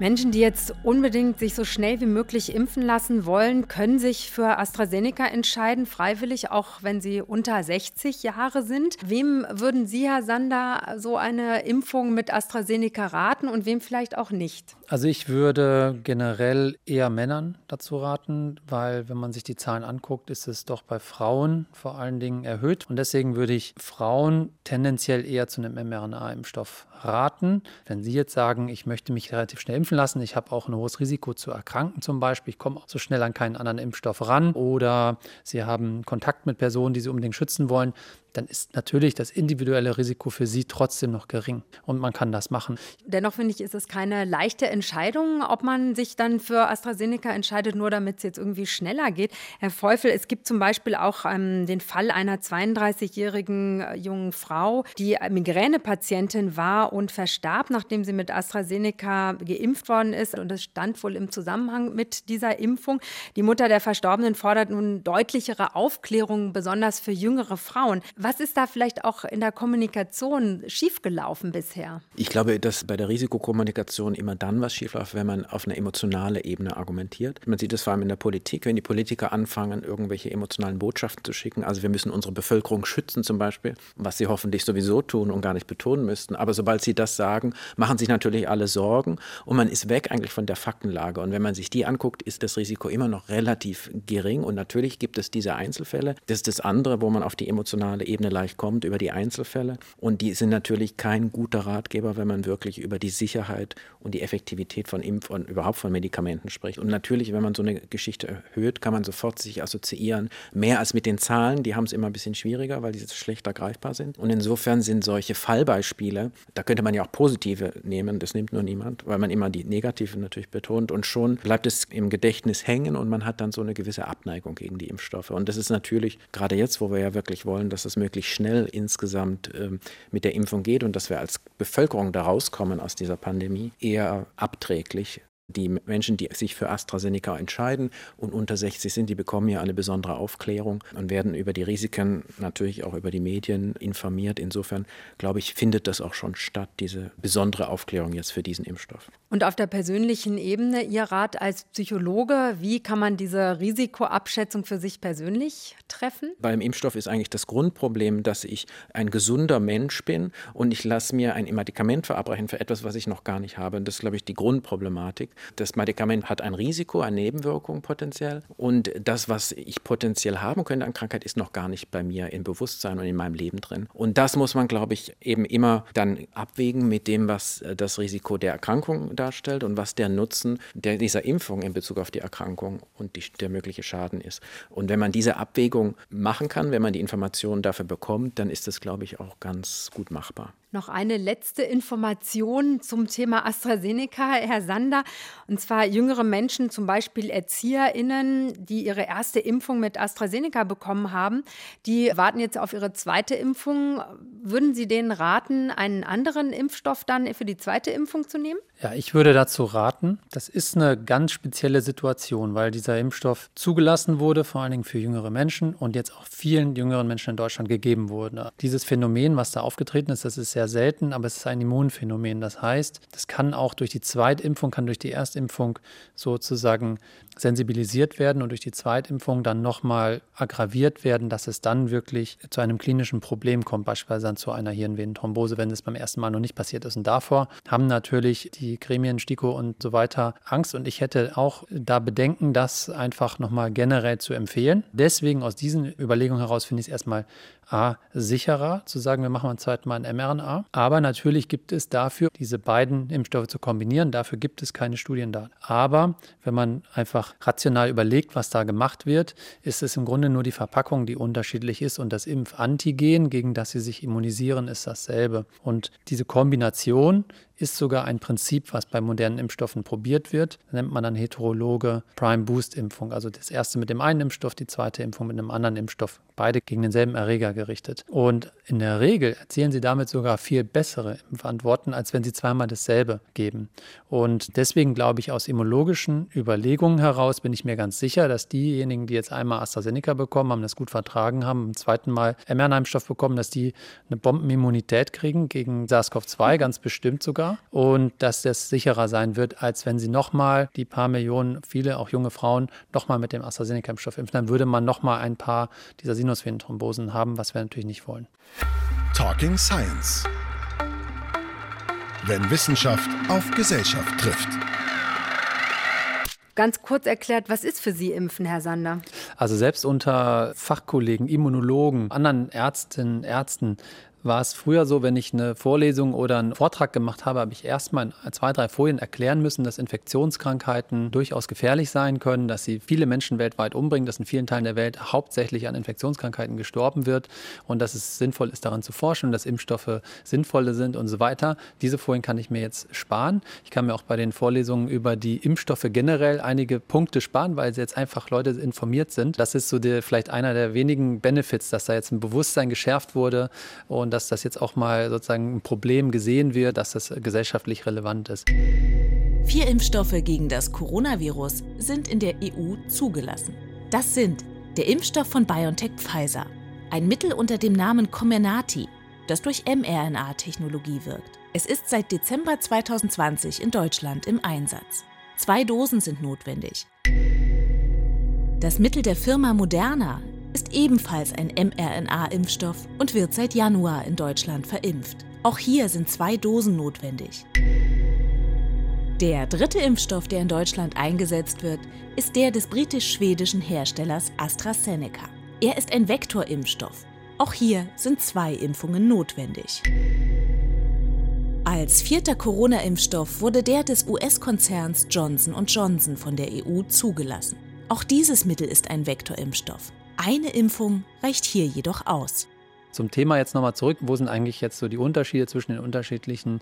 Menschen, die jetzt unbedingt sich so schnell wie möglich impfen lassen wollen, können sich für AstraZeneca entscheiden, freiwillig, auch wenn sie unter 60 Jahre sind. Wem würden Sie, Herr Sander, so eine Impfung mit AstraZeneca raten und wem vielleicht auch nicht? Also ich würde generell eher Männern dazu raten, weil wenn man sich die Zahlen anguckt, ist es doch bei Frauen vor allen Dingen erhöht. Und deswegen würde ich Frauen tendenziell eher zu einem mRNA-Impfstoff raten. Wenn Sie jetzt sagen, ich möchte mich relativ schnell impfen lassen, ich habe auch ein hohes Risiko zu erkranken zum Beispiel, ich komme auch so schnell an keinen anderen Impfstoff ran. Oder Sie haben Kontakt mit Personen, die Sie unbedingt schützen wollen, dann ist natürlich das individuelle Risiko für Sie trotzdem noch gering und man kann das machen. Dennoch finde ich, ist es keine leichte Entscheidung, ob man sich dann für AstraZeneca entscheidet, nur damit es jetzt irgendwie schneller geht. Herr Feufel, es gibt zum Beispiel auch ähm, den Fall einer 32-jährigen äh, jungen Frau, die Migränepatientin war und verstarb, nachdem sie mit AstraZeneca geimpft worden ist. Und das stand wohl im Zusammenhang mit dieser Impfung. Die Mutter der Verstorbenen fordert nun deutlichere Aufklärung, besonders für jüngere Frauen. Was ist da vielleicht auch in der Kommunikation schiefgelaufen bisher? Ich glaube, dass bei der Risikokommunikation immer dann was schiefläuft, wenn man auf einer emotionalen Ebene argumentiert. Man sieht es vor allem in der Politik, wenn die Politiker anfangen, irgendwelche emotionalen Botschaften zu schicken. Also wir müssen unsere Bevölkerung schützen zum Beispiel, was sie hoffentlich sowieso tun und gar nicht betonen müssten. Aber sobald sie das sagen, machen sich natürlich alle Sorgen und man ist weg eigentlich von der Faktenlage. Und wenn man sich die anguckt, ist das Risiko immer noch relativ gering. Und natürlich gibt es diese Einzelfälle. Das ist das andere, wo man auf die emotionale Ebene leicht kommt, über die Einzelfälle. Und die sind natürlich kein guter Ratgeber, wenn man wirklich über die Sicherheit und die Effektivität von Impf- und überhaupt von Medikamenten spricht. Und natürlich, wenn man so eine Geschichte erhöht, kann man sofort sich assoziieren, mehr als mit den Zahlen. Die haben es immer ein bisschen schwieriger, weil die schlechter greifbar sind. Und insofern sind solche Fallbeispiele, da könnte man ja auch positive nehmen, das nimmt nur niemand, weil man immer die negativen natürlich betont. Und schon bleibt es im Gedächtnis hängen und man hat dann so eine gewisse Abneigung gegen die Impfstoffe. Und das ist natürlich gerade jetzt, wo wir ja wirklich wollen, dass es möglichst schnell insgesamt ähm, mit der Impfung geht und dass wir als Bevölkerung da rauskommen aus dieser Pandemie, eher abträglich, die Menschen, die sich für AstraZeneca entscheiden und unter 60 sind, die bekommen ja eine besondere Aufklärung und werden über die Risiken natürlich auch über die Medien informiert. Insofern, glaube ich, findet das auch schon statt, diese besondere Aufklärung jetzt für diesen Impfstoff. Und auf der persönlichen Ebene, Ihr Rat als Psychologe, wie kann man diese Risikoabschätzung für sich persönlich treffen? Beim Impfstoff ist eigentlich das Grundproblem, dass ich ein gesunder Mensch bin und ich lasse mir ein Medikament verabreichen für etwas, was ich noch gar nicht habe. Und das ist, glaube ich, die Grundproblematik. Das Medikament hat ein Risiko, eine Nebenwirkung potenziell. Und das, was ich potenziell haben könnte an Krankheit, ist noch gar nicht bei mir im Bewusstsein und in meinem Leben drin. Und das muss man, glaube ich, eben immer dann abwägen mit dem, was äh, das Risiko der Erkrankung darstellt und was der Nutzen der, dieser Impfung in Bezug auf die Erkrankung und die, der mögliche Schaden ist. Und wenn man diese Abwägung machen kann, wenn man die Informationen dafür bekommt, dann ist das, glaube ich, auch ganz gut machbar. Noch eine letzte Information zum Thema AstraZeneca, Herr Sander. Und zwar jüngere Menschen, zum Beispiel ErzieherInnen, die ihre erste Impfung mit AstraZeneca bekommen haben, die warten jetzt auf ihre zweite Impfung. Würden Sie denen raten, einen anderen Impfstoff dann für die zweite Impfung zu nehmen? Ja, ich würde dazu raten. Das ist eine ganz spezielle Situation, weil dieser Impfstoff zugelassen wurde, vor allen Dingen für jüngere Menschen und jetzt auch vielen jüngeren Menschen in Deutschland gegeben wurde. Dieses Phänomen, was da aufgetreten ist, das ist sehr selten, aber es ist ein Immunphänomen. Das heißt, das kann auch durch die Zweitimpfung, kann durch die Erstimpfung sozusagen sensibilisiert werden und durch die Zweitimpfung dann nochmal aggraviert werden, dass es dann wirklich zu einem klinischen Problem kommt, beispielsweise dann zu einer Hirnvenenthrombose, wenn es beim ersten Mal noch nicht passiert ist. Und davor haben natürlich die Gremien, STIKO und so weiter Angst. Und ich hätte auch da Bedenken, das einfach nochmal generell zu empfehlen. Deswegen aus diesen Überlegungen heraus finde ich es erstmal A, sicherer zu sagen, wir machen zweiten Mal ein mRNA. Aber natürlich gibt es dafür, diese beiden Impfstoffe zu kombinieren, dafür gibt es keine Studiendaten. Aber wenn man einfach rational überlegt, was da gemacht wird, ist es im Grunde nur die Verpackung, die unterschiedlich ist und das Impfantigen, gegen das sie sich immunisieren, ist dasselbe. Und diese Kombination ist sogar ein Prinzip, was bei modernen Impfstoffen probiert wird. Das nennt man dann heterologe Prime-Boost-Impfung. Also das erste mit dem einen Impfstoff, die zweite Impfung mit einem anderen Impfstoff. Beide gegen denselben Erreger gerichtet. Und in der Regel erzielen sie damit sogar viel bessere Impfantworten, als wenn sie zweimal dasselbe geben. Und deswegen glaube ich, aus immunologischen Überlegungen heraus bin ich mir ganz sicher, dass diejenigen, die jetzt einmal AstraZeneca bekommen haben, das gut vertragen haben, im zweiten Mal mRNA-Impfstoff bekommen, dass die eine Bombenimmunität kriegen gegen SARS-CoV-2, ganz bestimmt sogar und dass das sicherer sein wird, als wenn sie nochmal die paar Millionen, viele auch junge Frauen, nochmal mit dem AstraZeneca-Impfstoff impfen. Dann würde man nochmal ein paar dieser Sinusvenenthrombosen haben, was wir natürlich nicht wollen. Talking Science. Wenn Wissenschaft auf Gesellschaft trifft. Ganz kurz erklärt, was ist für Sie Impfen, Herr Sander? Also selbst unter Fachkollegen, Immunologen, anderen Ärztinnen, Ärzten war es früher so, wenn ich eine Vorlesung oder einen Vortrag gemacht habe, habe ich erstmal in zwei, drei Folien erklären müssen, dass Infektionskrankheiten durchaus gefährlich sein können, dass sie viele Menschen weltweit umbringen, dass in vielen Teilen der Welt hauptsächlich an Infektionskrankheiten gestorben wird und dass es sinnvoll ist, daran zu forschen, dass Impfstoffe sinnvolle sind und so weiter. Diese Folien kann ich mir jetzt sparen. Ich kann mir auch bei den Vorlesungen über die Impfstoffe generell einige Punkte sparen, weil jetzt einfach Leute informiert sind. Das ist so der, vielleicht einer der wenigen Benefits, dass da jetzt ein Bewusstsein geschärft wurde und dass das jetzt auch mal sozusagen ein Problem gesehen wird, dass das gesellschaftlich relevant ist. Vier Impfstoffe gegen das Coronavirus sind in der EU zugelassen. Das sind der Impfstoff von BioNTech Pfizer, ein Mittel unter dem Namen Comirnaty, das durch mRNA-Technologie wirkt. Es ist seit Dezember 2020 in Deutschland im Einsatz. Zwei Dosen sind notwendig. Das Mittel der Firma Moderna ist ebenfalls ein mRNA-Impfstoff und wird seit Januar in Deutschland verimpft. Auch hier sind zwei Dosen notwendig. Der dritte Impfstoff, der in Deutschland eingesetzt wird, ist der des britisch-schwedischen Herstellers AstraZeneca. Er ist ein Vektorimpfstoff. Auch hier sind zwei Impfungen notwendig. Als vierter Corona-Impfstoff wurde der des US-Konzerns Johnson Johnson von der EU zugelassen. Auch dieses Mittel ist ein Vektorimpfstoff. Eine Impfung reicht hier jedoch aus. Zum Thema jetzt nochmal zurück. Wo sind eigentlich jetzt so die Unterschiede zwischen den unterschiedlichen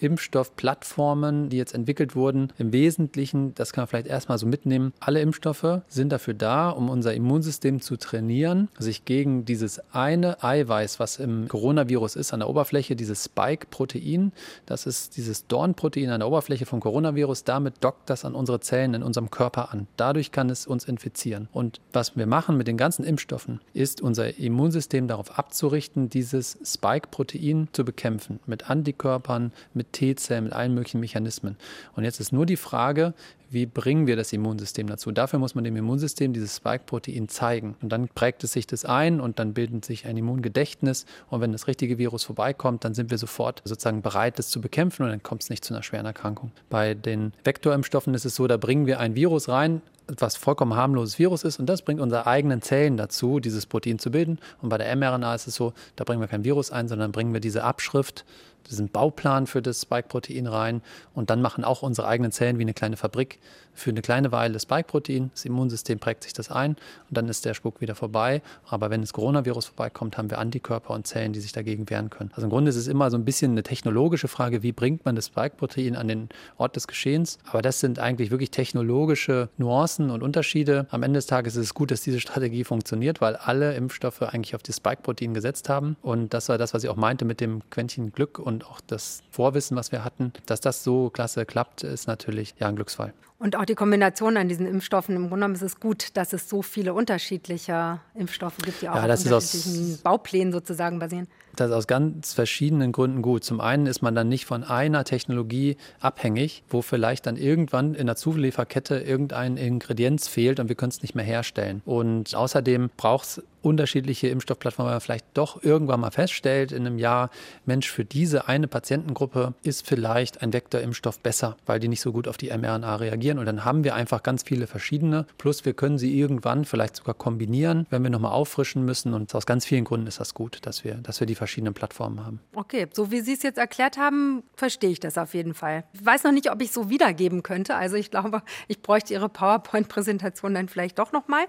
Impfstoffplattformen, die jetzt entwickelt wurden? Im Wesentlichen, das kann man vielleicht erstmal so mitnehmen, alle Impfstoffe sind dafür da, um unser Immunsystem zu trainieren, sich gegen dieses eine Eiweiß, was im Coronavirus ist, an der Oberfläche, dieses Spike-Protein, das ist dieses Dorn-Protein an der Oberfläche vom Coronavirus, damit dockt das an unsere Zellen in unserem Körper an. Dadurch kann es uns infizieren. Und was wir machen mit den ganzen Impfstoffen, ist unser Immunsystem darauf abzuhalten, auszurichten, dieses Spike-Protein zu bekämpfen. Mit Antikörpern, mit T-Zellen, mit allen möglichen Mechanismen. Und jetzt ist nur die Frage, wie bringen wir das Immunsystem dazu? Dafür muss man dem Immunsystem dieses Spike-Protein zeigen. Und dann prägt es sich das ein und dann bildet sich ein Immungedächtnis. Und wenn das richtige Virus vorbeikommt, dann sind wir sofort sozusagen bereit, das zu bekämpfen und dann kommt es nicht zu einer schweren Erkrankung. Bei den Vektorimpfstoffen ist es so, da bringen wir ein Virus rein, was vollkommen harmloses Virus ist und das bringt unsere eigenen Zellen dazu, dieses Protein zu bilden. Und bei der mRNA ist es so, da bringen wir kein Virus ein, sondern bringen wir diese Abschrift diesen Bauplan für das Spike-Protein rein und dann machen auch unsere eigenen Zellen wie eine kleine Fabrik für eine kleine Weile das Spike-Protein. Das Immunsystem prägt sich das ein und dann ist der Spuk wieder vorbei. Aber wenn das Coronavirus vorbeikommt, haben wir Antikörper und Zellen, die sich dagegen wehren können. Also im Grunde ist es immer so ein bisschen eine technologische Frage, wie bringt man das Spike-Protein an den Ort des Geschehens. Aber das sind eigentlich wirklich technologische Nuancen und Unterschiede. Am Ende des Tages ist es gut, dass diese Strategie funktioniert, weil alle Impfstoffe eigentlich auf das Spike-Protein gesetzt haben. Und das war das, was ich auch meinte mit dem Quäntchen Glück und und auch das Vorwissen, was wir hatten, dass das so klasse klappt, ist natürlich ja ein Glücksfall. Und auch die Kombination an diesen Impfstoffen, im Grunde genommen ist es gut, dass es so viele unterschiedliche Impfstoffe gibt, die auch ja, auf unterschiedlichen Bauplänen sozusagen basieren. Das ist aus ganz verschiedenen Gründen gut. Zum einen ist man dann nicht von einer Technologie abhängig, wo vielleicht dann irgendwann in der Zulieferkette irgendein Ingredienz fehlt und wir können es nicht mehr herstellen. Und außerdem braucht es unterschiedliche Impfstoffplattformen, weil man vielleicht doch irgendwann mal feststellt in einem Jahr, Mensch, für diese eine Patientengruppe ist vielleicht ein Vektorimpfstoff besser, weil die nicht so gut auf die mRNA reagieren. Und dann haben wir einfach ganz viele verschiedene. Plus wir können sie irgendwann vielleicht sogar kombinieren, wenn wir nochmal auffrischen müssen. Und aus ganz vielen Gründen ist das gut, dass wir, dass wir die verschiedenen Plattformen haben. Okay, so wie Sie es jetzt erklärt haben, verstehe ich das auf jeden Fall. Ich weiß noch nicht, ob ich es so wiedergeben könnte. Also ich glaube, ich bräuchte Ihre PowerPoint-Präsentation dann vielleicht doch nochmal.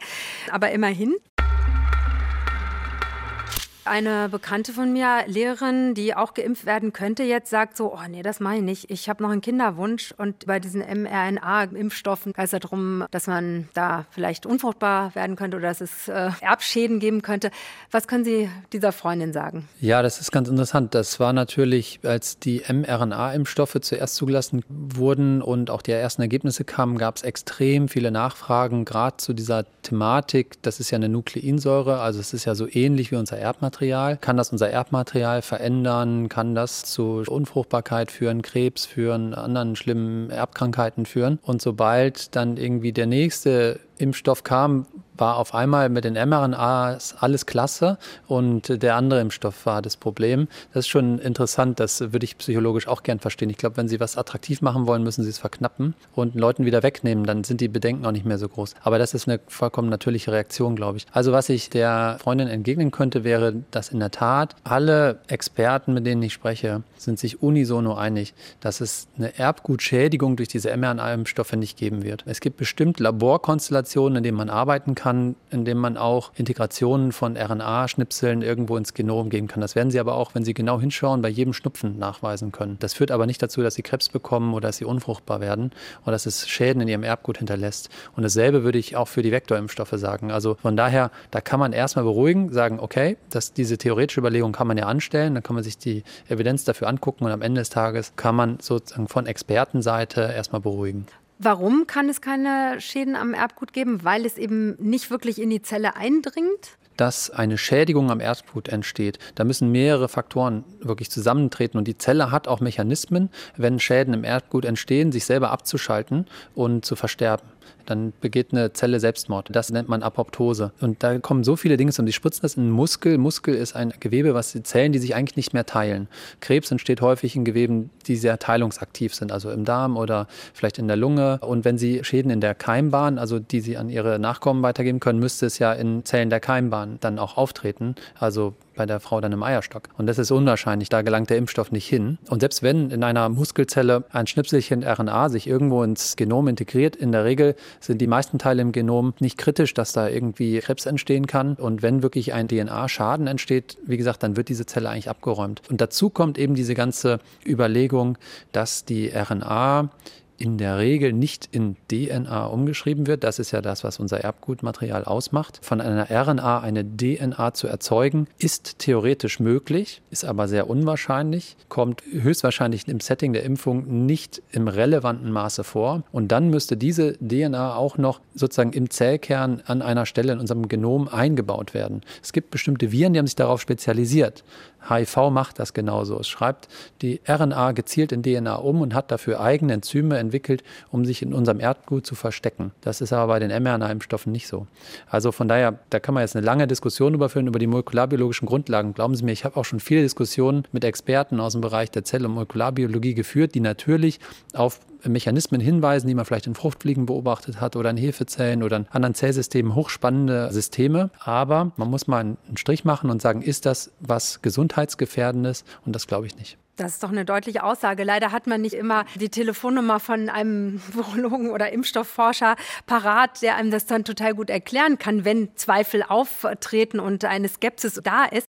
Aber immerhin. Eine Bekannte von mir, Lehrerin, die auch geimpft werden könnte, jetzt sagt so, oh nee, das meine ich nicht. Ich habe noch einen Kinderwunsch und bei diesen mRNA-Impfstoffen geht es darum, dass man da vielleicht unfruchtbar werden könnte oder dass es äh, Erbschäden geben könnte. Was können Sie dieser Freundin sagen? Ja, das ist ganz interessant. Das war natürlich, als die mRNA-Impfstoffe zuerst zugelassen wurden und auch die ersten Ergebnisse kamen, gab es extrem viele Nachfragen, gerade zu dieser Thematik. Das ist ja eine Nukleinsäure, also es ist ja so ähnlich wie unser Erbmaterial. Erbmaterial? Kann das unser Erbmaterial verändern? Kann das zu Unfruchtbarkeit führen, Krebs führen, anderen schlimmen Erbkrankheiten führen? Und sobald dann irgendwie der nächste Impfstoff kam, war auf einmal mit den mRNAs alles klasse und der andere Impfstoff war das Problem. Das ist schon interessant, das würde ich psychologisch auch gern verstehen. Ich glaube, wenn Sie was attraktiv machen wollen, müssen Sie es verknappen und Leuten wieder wegnehmen, dann sind die Bedenken auch nicht mehr so groß. Aber das ist eine vollkommen natürliche Reaktion, glaube ich. Also was ich der Freundin entgegnen könnte, wäre, dass in der Tat alle Experten, mit denen ich spreche, sind sich unisono einig, dass es eine Erbgutschädigung durch diese mRNA-Impfstoffe nicht geben wird. Es gibt bestimmt Laborkonstellationen, in denen man arbeiten kann, kann, indem man auch Integrationen von RNA-Schnipseln irgendwo ins Genom geben kann. Das werden Sie aber auch, wenn Sie genau hinschauen, bei jedem Schnupfen nachweisen können. Das führt aber nicht dazu, dass Sie Krebs bekommen oder dass Sie unfruchtbar werden oder dass es Schäden in Ihrem Erbgut hinterlässt. Und dasselbe würde ich auch für die Vektorimpfstoffe sagen. Also von daher, da kann man erstmal beruhigen, sagen, okay, dass diese theoretische Überlegung kann man ja anstellen, dann kann man sich die Evidenz dafür angucken und am Ende des Tages kann man sozusagen von Expertenseite erstmal beruhigen. Warum kann es keine Schäden am Erbgut geben? Weil es eben nicht wirklich in die Zelle eindringt? dass eine Schädigung am Erbgut entsteht. Da müssen mehrere Faktoren wirklich zusammentreten und die Zelle hat auch Mechanismen, wenn Schäden im Erbgut entstehen, sich selber abzuschalten und zu versterben dann begeht eine Zelle Selbstmord. Das nennt man Apoptose. Und da kommen so viele Dinge zusammen. Die spritzen das in den Muskel. Muskel ist ein Gewebe, was die Zellen, die sich eigentlich nicht mehr teilen. Krebs entsteht häufig in Geweben, die sehr teilungsaktiv sind, also im Darm oder vielleicht in der Lunge. Und wenn sie Schäden in der Keimbahn, also die sie an ihre Nachkommen weitergeben können, müsste es ja in Zellen der Keimbahn dann auch auftreten. Also bei der Frau dann im Eierstock. Und das ist unwahrscheinlich, da gelangt der Impfstoff nicht hin. Und selbst wenn in einer Muskelzelle ein Schnipselchen RNA sich irgendwo ins Genom integriert, in der Regel sind die meisten Teile im Genom nicht kritisch, dass da irgendwie Krebs entstehen kann. Und wenn wirklich ein DNA-Schaden entsteht, wie gesagt, dann wird diese Zelle eigentlich abgeräumt. Und dazu kommt eben diese ganze Überlegung, dass die RNA in der Regel nicht in DNA umgeschrieben wird. Das ist ja das, was unser Erbgutmaterial ausmacht. Von einer RNA eine DNA zu erzeugen, ist theoretisch möglich, ist aber sehr unwahrscheinlich, kommt höchstwahrscheinlich im Setting der Impfung nicht im relevanten Maße vor. Und dann müsste diese DNA auch noch sozusagen im Zellkern an einer Stelle in unserem Genom eingebaut werden. Es gibt bestimmte Viren, die haben sich darauf spezialisiert. HIV macht das genauso. Es schreibt die RNA gezielt in DNA um und hat dafür eigene Enzyme entwickelt, um sich in unserem Erdgut zu verstecken. Das ist aber bei den mRNA-Impfstoffen nicht so. Also von daher, da kann man jetzt eine lange Diskussion überführen über die molekularbiologischen Grundlagen. Glauben Sie mir, ich habe auch schon viele Diskussionen mit Experten aus dem Bereich der Zell- und Molekularbiologie geführt, die natürlich auf Mechanismen hinweisen, die man vielleicht in Fruchtfliegen beobachtet hat oder in Hefezellen oder in anderen Zellsystemen, hochspannende Systeme. Aber man muss mal einen Strich machen und sagen, ist das was Gesundheitsgefährdendes? Und das glaube ich nicht. Das ist doch eine deutliche Aussage. Leider hat man nicht immer die Telefonnummer von einem Virologen oder Impfstoffforscher parat, der einem das dann total gut erklären kann, wenn Zweifel auftreten und eine Skepsis da ist.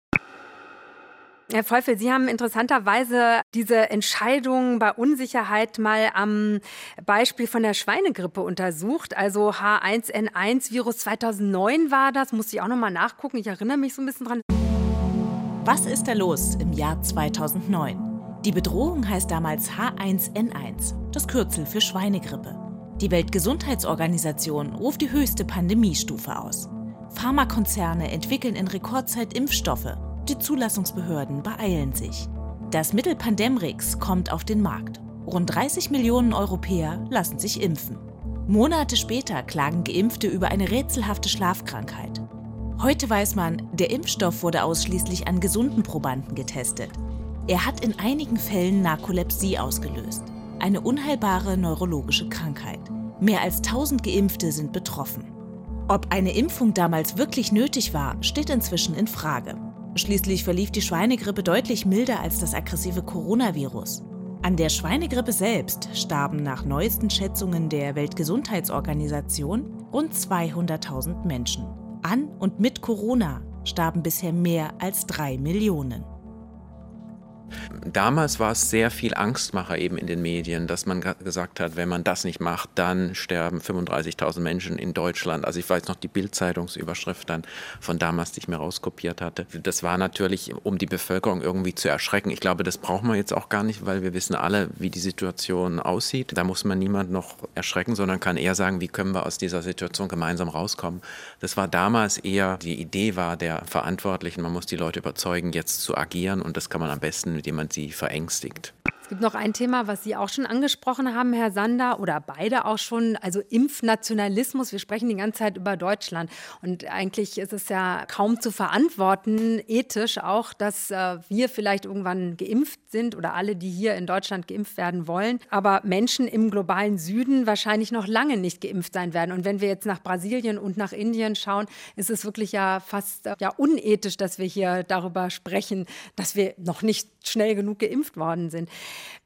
Herr Feufel, Sie haben interessanterweise diese Entscheidung bei Unsicherheit mal am Beispiel von der Schweinegrippe untersucht. Also H1N1-Virus 2009 war das, musste ich auch noch mal nachgucken. Ich erinnere mich so ein bisschen dran. Was ist da los im Jahr 2009? Die Bedrohung heißt damals H1N1, das Kürzel für Schweinegrippe. Die Weltgesundheitsorganisation ruft die höchste Pandemiestufe aus. Pharmakonzerne entwickeln in Rekordzeit Impfstoffe. Die Zulassungsbehörden beeilen sich. Das Mittel Pandemrix kommt auf den Markt. Rund 30 Millionen Europäer lassen sich impfen. Monate später klagen Geimpfte über eine rätselhafte Schlafkrankheit. Heute weiß man, der Impfstoff wurde ausschließlich an gesunden Probanden getestet. Er hat in einigen Fällen Narkolepsie ausgelöst, eine unheilbare neurologische Krankheit. Mehr als 1000 Geimpfte sind betroffen. Ob eine Impfung damals wirklich nötig war, steht inzwischen in Frage. Schließlich verlief die Schweinegrippe deutlich milder als das aggressive Coronavirus. An der Schweinegrippe selbst starben nach neuesten Schätzungen der Weltgesundheitsorganisation rund 200.000 Menschen. An und mit Corona starben bisher mehr als drei Millionen. Damals war es sehr viel Angstmacher eben in den Medien, dass man gesagt hat, wenn man das nicht macht, dann sterben 35.000 Menschen in Deutschland. Also ich weiß noch die Bildzeitungsüberschrift dann von damals, die ich mir rauskopiert hatte. Das war natürlich, um die Bevölkerung irgendwie zu erschrecken. Ich glaube, das braucht man jetzt auch gar nicht, weil wir wissen alle, wie die Situation aussieht. Da muss man niemand noch erschrecken, sondern kann eher sagen, wie können wir aus dieser Situation gemeinsam rauskommen. Das war damals eher, die Idee war der Verantwortlichen, man muss die Leute überzeugen, jetzt zu agieren und das kann man am besten mit jemand sie verängstigt. Es gibt noch ein Thema, was Sie auch schon angesprochen haben, Herr Sander, oder beide auch schon, also Impfnationalismus. Wir sprechen die ganze Zeit über Deutschland. Und eigentlich ist es ja kaum zu verantworten, ethisch auch, dass äh, wir vielleicht irgendwann geimpft sind oder alle, die hier in Deutschland geimpft werden wollen, aber Menschen im globalen Süden wahrscheinlich noch lange nicht geimpft sein werden. Und wenn wir jetzt nach Brasilien und nach Indien schauen, ist es wirklich ja fast äh, ja, unethisch, dass wir hier darüber sprechen, dass wir noch nicht schnell genug geimpft worden sind.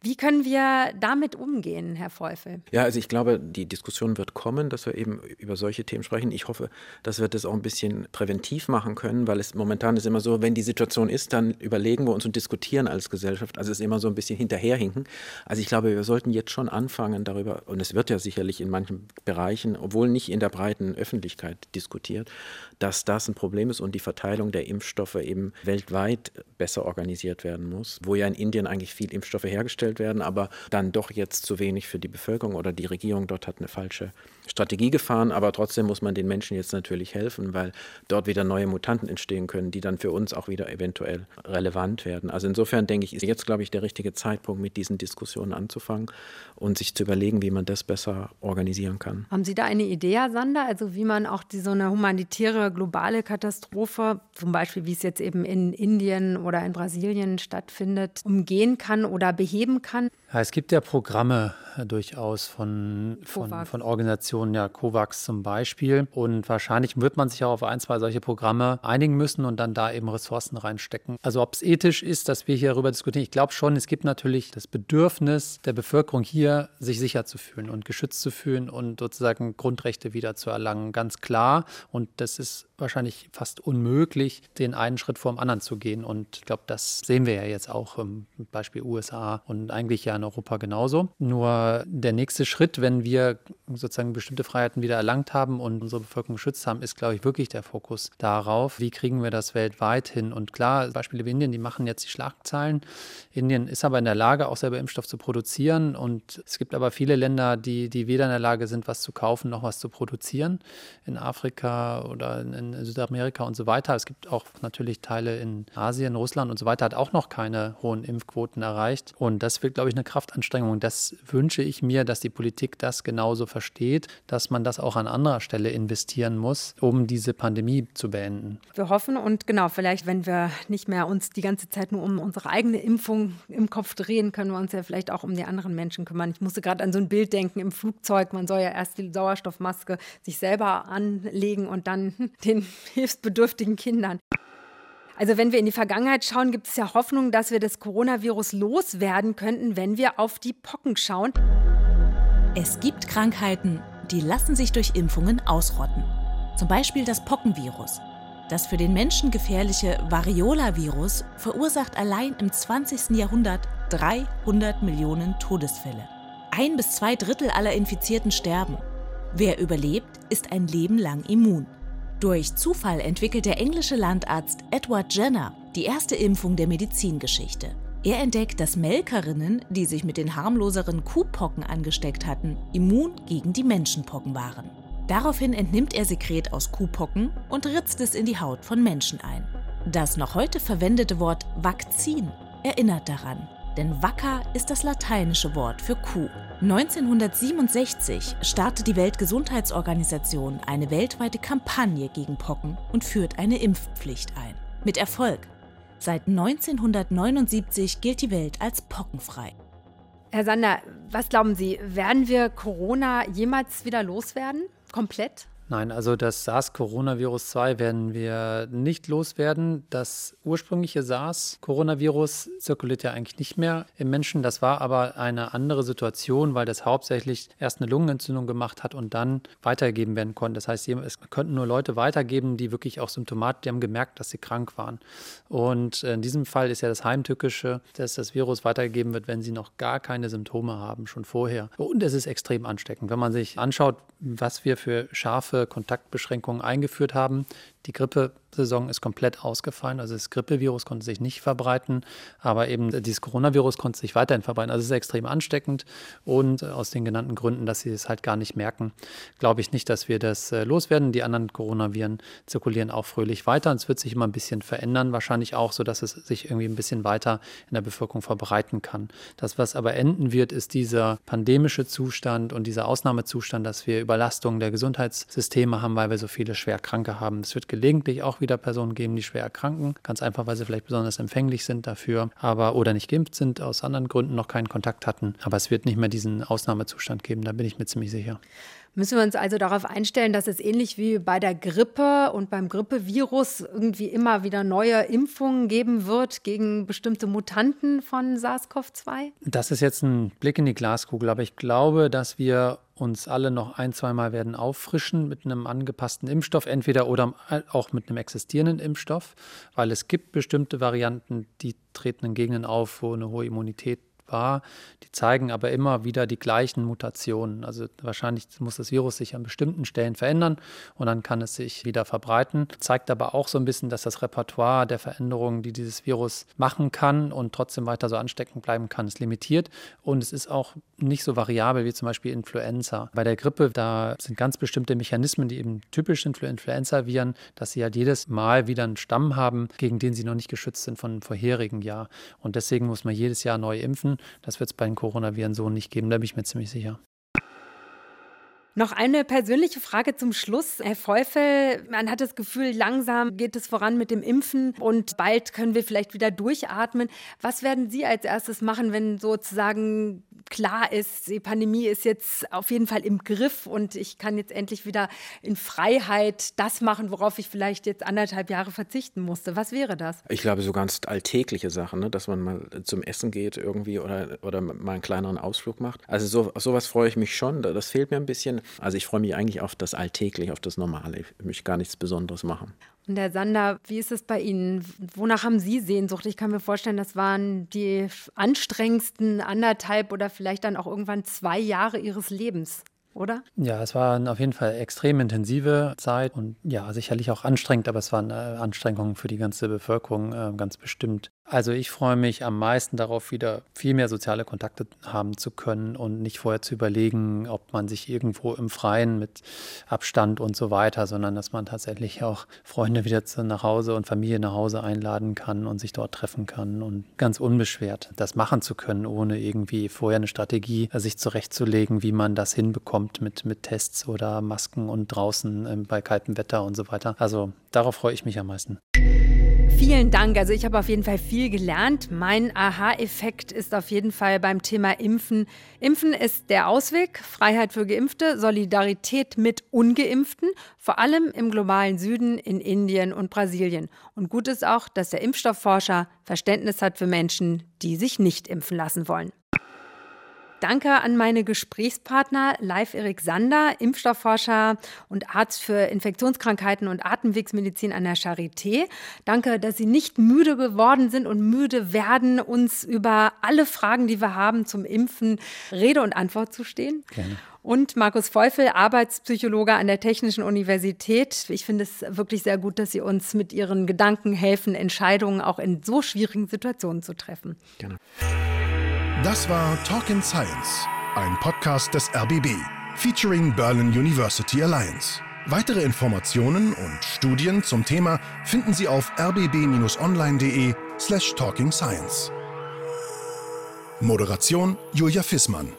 Wie können wir damit umgehen, Herr Feufel? Ja, also ich glaube, die Diskussion wird kommen, dass wir eben über solche Themen sprechen. Ich hoffe, dass wir das auch ein bisschen präventiv machen können, weil es momentan ist immer so, wenn die Situation ist, dann überlegen wir uns und diskutieren als Gesellschaft. Also es ist immer so ein bisschen hinterherhinken. Also ich glaube, wir sollten jetzt schon anfangen darüber, und es wird ja sicherlich in manchen Bereichen, obwohl nicht in der breiten Öffentlichkeit diskutiert, dass das ein Problem ist und die Verteilung der Impfstoffe eben weltweit besser organisiert werden muss, wo ja in Indien eigentlich viel Impfstoffe hergestellt werden, aber dann doch jetzt zu wenig für die Bevölkerung oder die Regierung dort hat eine falsche Strategie gefahren, aber trotzdem muss man den Menschen jetzt natürlich helfen, weil dort wieder neue Mutanten entstehen können, die dann für uns auch wieder eventuell relevant werden. Also insofern denke ich, ist jetzt, glaube ich, der richtige Zeitpunkt, mit diesen Diskussionen anzufangen und sich zu überlegen, wie man das besser organisieren kann. Haben Sie da eine Idee, Herr Sander, also wie man auch die, so eine humanitäre globale Katastrophe, zum Beispiel wie es jetzt eben in Indien oder in Brasilien stattfindet, umgehen kann oder beheben kann? Ja, es gibt ja Programme äh, durchaus von, von, von, Organisationen, ja, COVAX zum Beispiel. Und wahrscheinlich wird man sich auch auf ein, zwei solche Programme einigen müssen und dann da eben Ressourcen reinstecken. Also ob es ethisch ist, dass wir hier darüber diskutieren, ich glaube schon, es gibt natürlich das Bedürfnis der Bevölkerung hier, sich sicher zu fühlen und geschützt zu fühlen und sozusagen Grundrechte wieder zu erlangen. Ganz klar. Und das ist wahrscheinlich fast unmöglich, den einen Schritt vor dem anderen zu gehen. Und ich glaube, das sehen wir ja jetzt auch im Beispiel USA und eigentlich ja in Europa genauso. Nur der nächste Schritt, wenn wir sozusagen bestimmte Freiheiten wieder erlangt haben und unsere Bevölkerung geschützt haben, ist, glaube ich, wirklich der Fokus darauf, wie kriegen wir das weltweit hin. Und klar, Beispiele wie Indien, die machen jetzt die Schlagzeilen. Indien ist aber in der Lage, auch selber Impfstoff zu produzieren. Und es gibt aber viele Länder, die, die weder in der Lage sind, was zu kaufen noch was zu produzieren. In Afrika oder in Südamerika und so weiter. Es gibt auch natürlich Teile in Asien, Russland und so weiter, hat auch noch keine hohen Impfquoten erreicht. Und das wird, glaube ich, eine Kraftanstrengung. Das wünsche ich mir, dass die Politik das genauso versteht, dass man das auch an anderer Stelle investieren muss, um diese Pandemie zu beenden. Wir hoffen und genau, vielleicht, wenn wir nicht mehr uns die ganze Zeit nur um unsere eigene Impfung im Kopf drehen, können wir uns ja vielleicht auch um die anderen Menschen kümmern. Ich musste gerade an so ein Bild denken im Flugzeug. Man soll ja erst die Sauerstoffmaske sich selber anlegen und dann den hilfsbedürftigen Kindern. Also wenn wir in die Vergangenheit schauen, gibt es ja Hoffnung, dass wir das Coronavirus loswerden könnten, wenn wir auf die Pocken schauen. Es gibt Krankheiten, die lassen sich durch Impfungen ausrotten. Zum Beispiel das Pockenvirus. Das für den Menschen gefährliche Variola-Virus verursacht allein im 20. Jahrhundert 300 Millionen Todesfälle. Ein bis zwei Drittel aller Infizierten sterben. Wer überlebt, ist ein Leben lang immun. Durch Zufall entwickelt der englische Landarzt Edward Jenner die erste Impfung der Medizingeschichte. Er entdeckt, dass Melkerinnen, die sich mit den harmloseren Kuhpocken angesteckt hatten, immun gegen die Menschenpocken waren. Daraufhin entnimmt er Sekret aus Kuhpocken und ritzt es in die Haut von Menschen ein. Das noch heute verwendete Wort Vakzin erinnert daran, denn Vacca ist das lateinische Wort für Kuh. 1967 startet die Weltgesundheitsorganisation eine weltweite Kampagne gegen Pocken und führt eine Impfpflicht ein. Mit Erfolg. Seit 1979 gilt die Welt als pockenfrei. Herr Sander, was glauben Sie, werden wir Corona jemals wieder loswerden? Komplett? Nein, also das SARS-Coronavirus 2 werden wir nicht loswerden. Das ursprüngliche SARS-Coronavirus zirkuliert ja eigentlich nicht mehr im Menschen. Das war aber eine andere Situation, weil das hauptsächlich erst eine Lungenentzündung gemacht hat und dann weitergegeben werden konnte. Das heißt, es könnten nur Leute weitergeben, die wirklich auch Symptomat, die haben gemerkt, dass sie krank waren. Und in diesem Fall ist ja das Heimtückische, dass das Virus weitergegeben wird, wenn sie noch gar keine Symptome haben, schon vorher. Und es ist extrem ansteckend. Wenn man sich anschaut, was wir für scharfe Kontaktbeschränkungen eingeführt haben, die Grippesaison ist komplett ausgefallen. Also das Grippevirus konnte sich nicht verbreiten, aber eben dieses Coronavirus konnte sich weiterhin verbreiten. Also es ist extrem ansteckend und aus den genannten Gründen, dass sie es halt gar nicht merken, glaube ich nicht, dass wir das äh, loswerden. Die anderen Coronaviren zirkulieren auch fröhlich weiter und es wird sich immer ein bisschen verändern, wahrscheinlich auch so, dass es sich irgendwie ein bisschen weiter in der Bevölkerung verbreiten kann. Das, was aber enden wird, ist dieser pandemische Zustand und dieser Ausnahmezustand, dass wir Überlastungen der Gesundheitssysteme haben, weil wir so viele Schwerkranke haben. Es wird gelegentlich auch wieder Personen geben, die schwer erkranken. Ganz einfach, weil sie vielleicht besonders empfänglich sind dafür, aber oder nicht geimpft sind, aus anderen Gründen noch keinen Kontakt hatten. Aber es wird nicht mehr diesen Ausnahmezustand geben, da bin ich mir ziemlich sicher. Müssen wir uns also darauf einstellen, dass es ähnlich wie bei der Grippe und beim Grippevirus irgendwie immer wieder neue Impfungen geben wird gegen bestimmte Mutanten von SARS-CoV-2? Das ist jetzt ein Blick in die Glaskugel, aber ich glaube, dass wir uns alle noch ein, zweimal werden auffrischen mit einem angepassten Impfstoff, entweder oder auch mit einem existierenden Impfstoff, weil es gibt bestimmte Varianten, die treten in Gegenden auf, wo eine hohe Immunität war. Die zeigen aber immer wieder die gleichen Mutationen. Also wahrscheinlich muss das Virus sich an bestimmten Stellen verändern und dann kann es sich wieder verbreiten. Zeigt aber auch so ein bisschen, dass das Repertoire der Veränderungen, die dieses Virus machen kann und trotzdem weiter so ansteckend bleiben kann, ist limitiert. Und es ist auch nicht so variabel wie zum Beispiel Influenza. Bei der Grippe, da sind ganz bestimmte Mechanismen, die eben typisch sind für Influenza-Viren, dass sie halt jedes Mal wieder einen Stamm haben, gegen den sie noch nicht geschützt sind von vorherigen Jahr. Und deswegen muss man jedes Jahr neu impfen. Das wird es bei den Coronaviren so nicht geben, da bin ich mir ziemlich sicher. Noch eine persönliche Frage zum Schluss. Herr Feufel, man hat das Gefühl, langsam geht es voran mit dem Impfen und bald können wir vielleicht wieder durchatmen. Was werden Sie als erstes machen, wenn sozusagen klar ist, die Pandemie ist jetzt auf jeden Fall im Griff und ich kann jetzt endlich wieder in Freiheit das machen, worauf ich vielleicht jetzt anderthalb Jahre verzichten musste? Was wäre das? Ich glaube, so ganz alltägliche Sachen, ne? dass man mal zum Essen geht irgendwie oder, oder mal einen kleineren Ausflug macht. Also so, sowas freue ich mich schon. Das fehlt mir ein bisschen. Also ich freue mich eigentlich auf das Alltägliche, auf das Normale. Ich möchte gar nichts Besonderes machen. Und Herr Sander, wie ist es bei Ihnen? Wonach haben Sie Sehnsucht? Ich kann mir vorstellen, das waren die anstrengendsten anderthalb oder vielleicht dann auch irgendwann zwei Jahre Ihres Lebens oder? Ja, es war auf jeden Fall extrem intensive Zeit und ja, sicherlich auch anstrengend, aber es waren äh, Anstrengungen für die ganze Bevölkerung äh, ganz bestimmt. Also ich freue mich am meisten darauf, wieder viel mehr soziale Kontakte haben zu können und nicht vorher zu überlegen, ob man sich irgendwo im Freien mit Abstand und so weiter, sondern dass man tatsächlich auch Freunde wieder zu, nach Hause und Familie nach Hause einladen kann und sich dort treffen kann und ganz unbeschwert das machen zu können, ohne irgendwie vorher eine Strategie äh, sich zurechtzulegen, wie man das hinbekommt mit, mit Tests oder Masken und draußen äh, bei kaltem Wetter und so weiter. Also darauf freue ich mich am meisten. Vielen Dank. Also ich habe auf jeden Fall viel gelernt. Mein Aha-Effekt ist auf jeden Fall beim Thema Impfen. Impfen ist der Ausweg, Freiheit für Geimpfte, Solidarität mit ungeimpften, vor allem im globalen Süden, in Indien und Brasilien. Und gut ist auch, dass der Impfstoffforscher Verständnis hat für Menschen, die sich nicht impfen lassen wollen. Danke an meine Gesprächspartner Live Erik Sander, Impfstoffforscher und Arzt für Infektionskrankheiten und Atemwegsmedizin an der Charité. Danke, dass Sie nicht müde geworden sind und müde werden, uns über alle Fragen, die wir haben zum Impfen, Rede und Antwort zu stehen. Gerne und Markus Feufel, Arbeitspsychologe an der Technischen Universität. Ich finde es wirklich sehr gut, dass Sie uns mit Ihren Gedanken helfen, Entscheidungen auch in so schwierigen Situationen zu treffen. Gerne. Das war Talk in Science, ein Podcast des RBB, featuring Berlin University Alliance. Weitere Informationen und Studien zum Thema finden Sie auf rbb-online.de slash talkingscience. Moderation Julia Fissmann.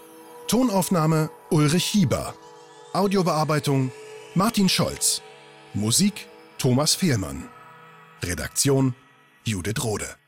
Tonaufnahme Ulrich Hieber. Audiobearbeitung Martin Scholz. Musik Thomas Fehlmann. Redaktion Judith Rode.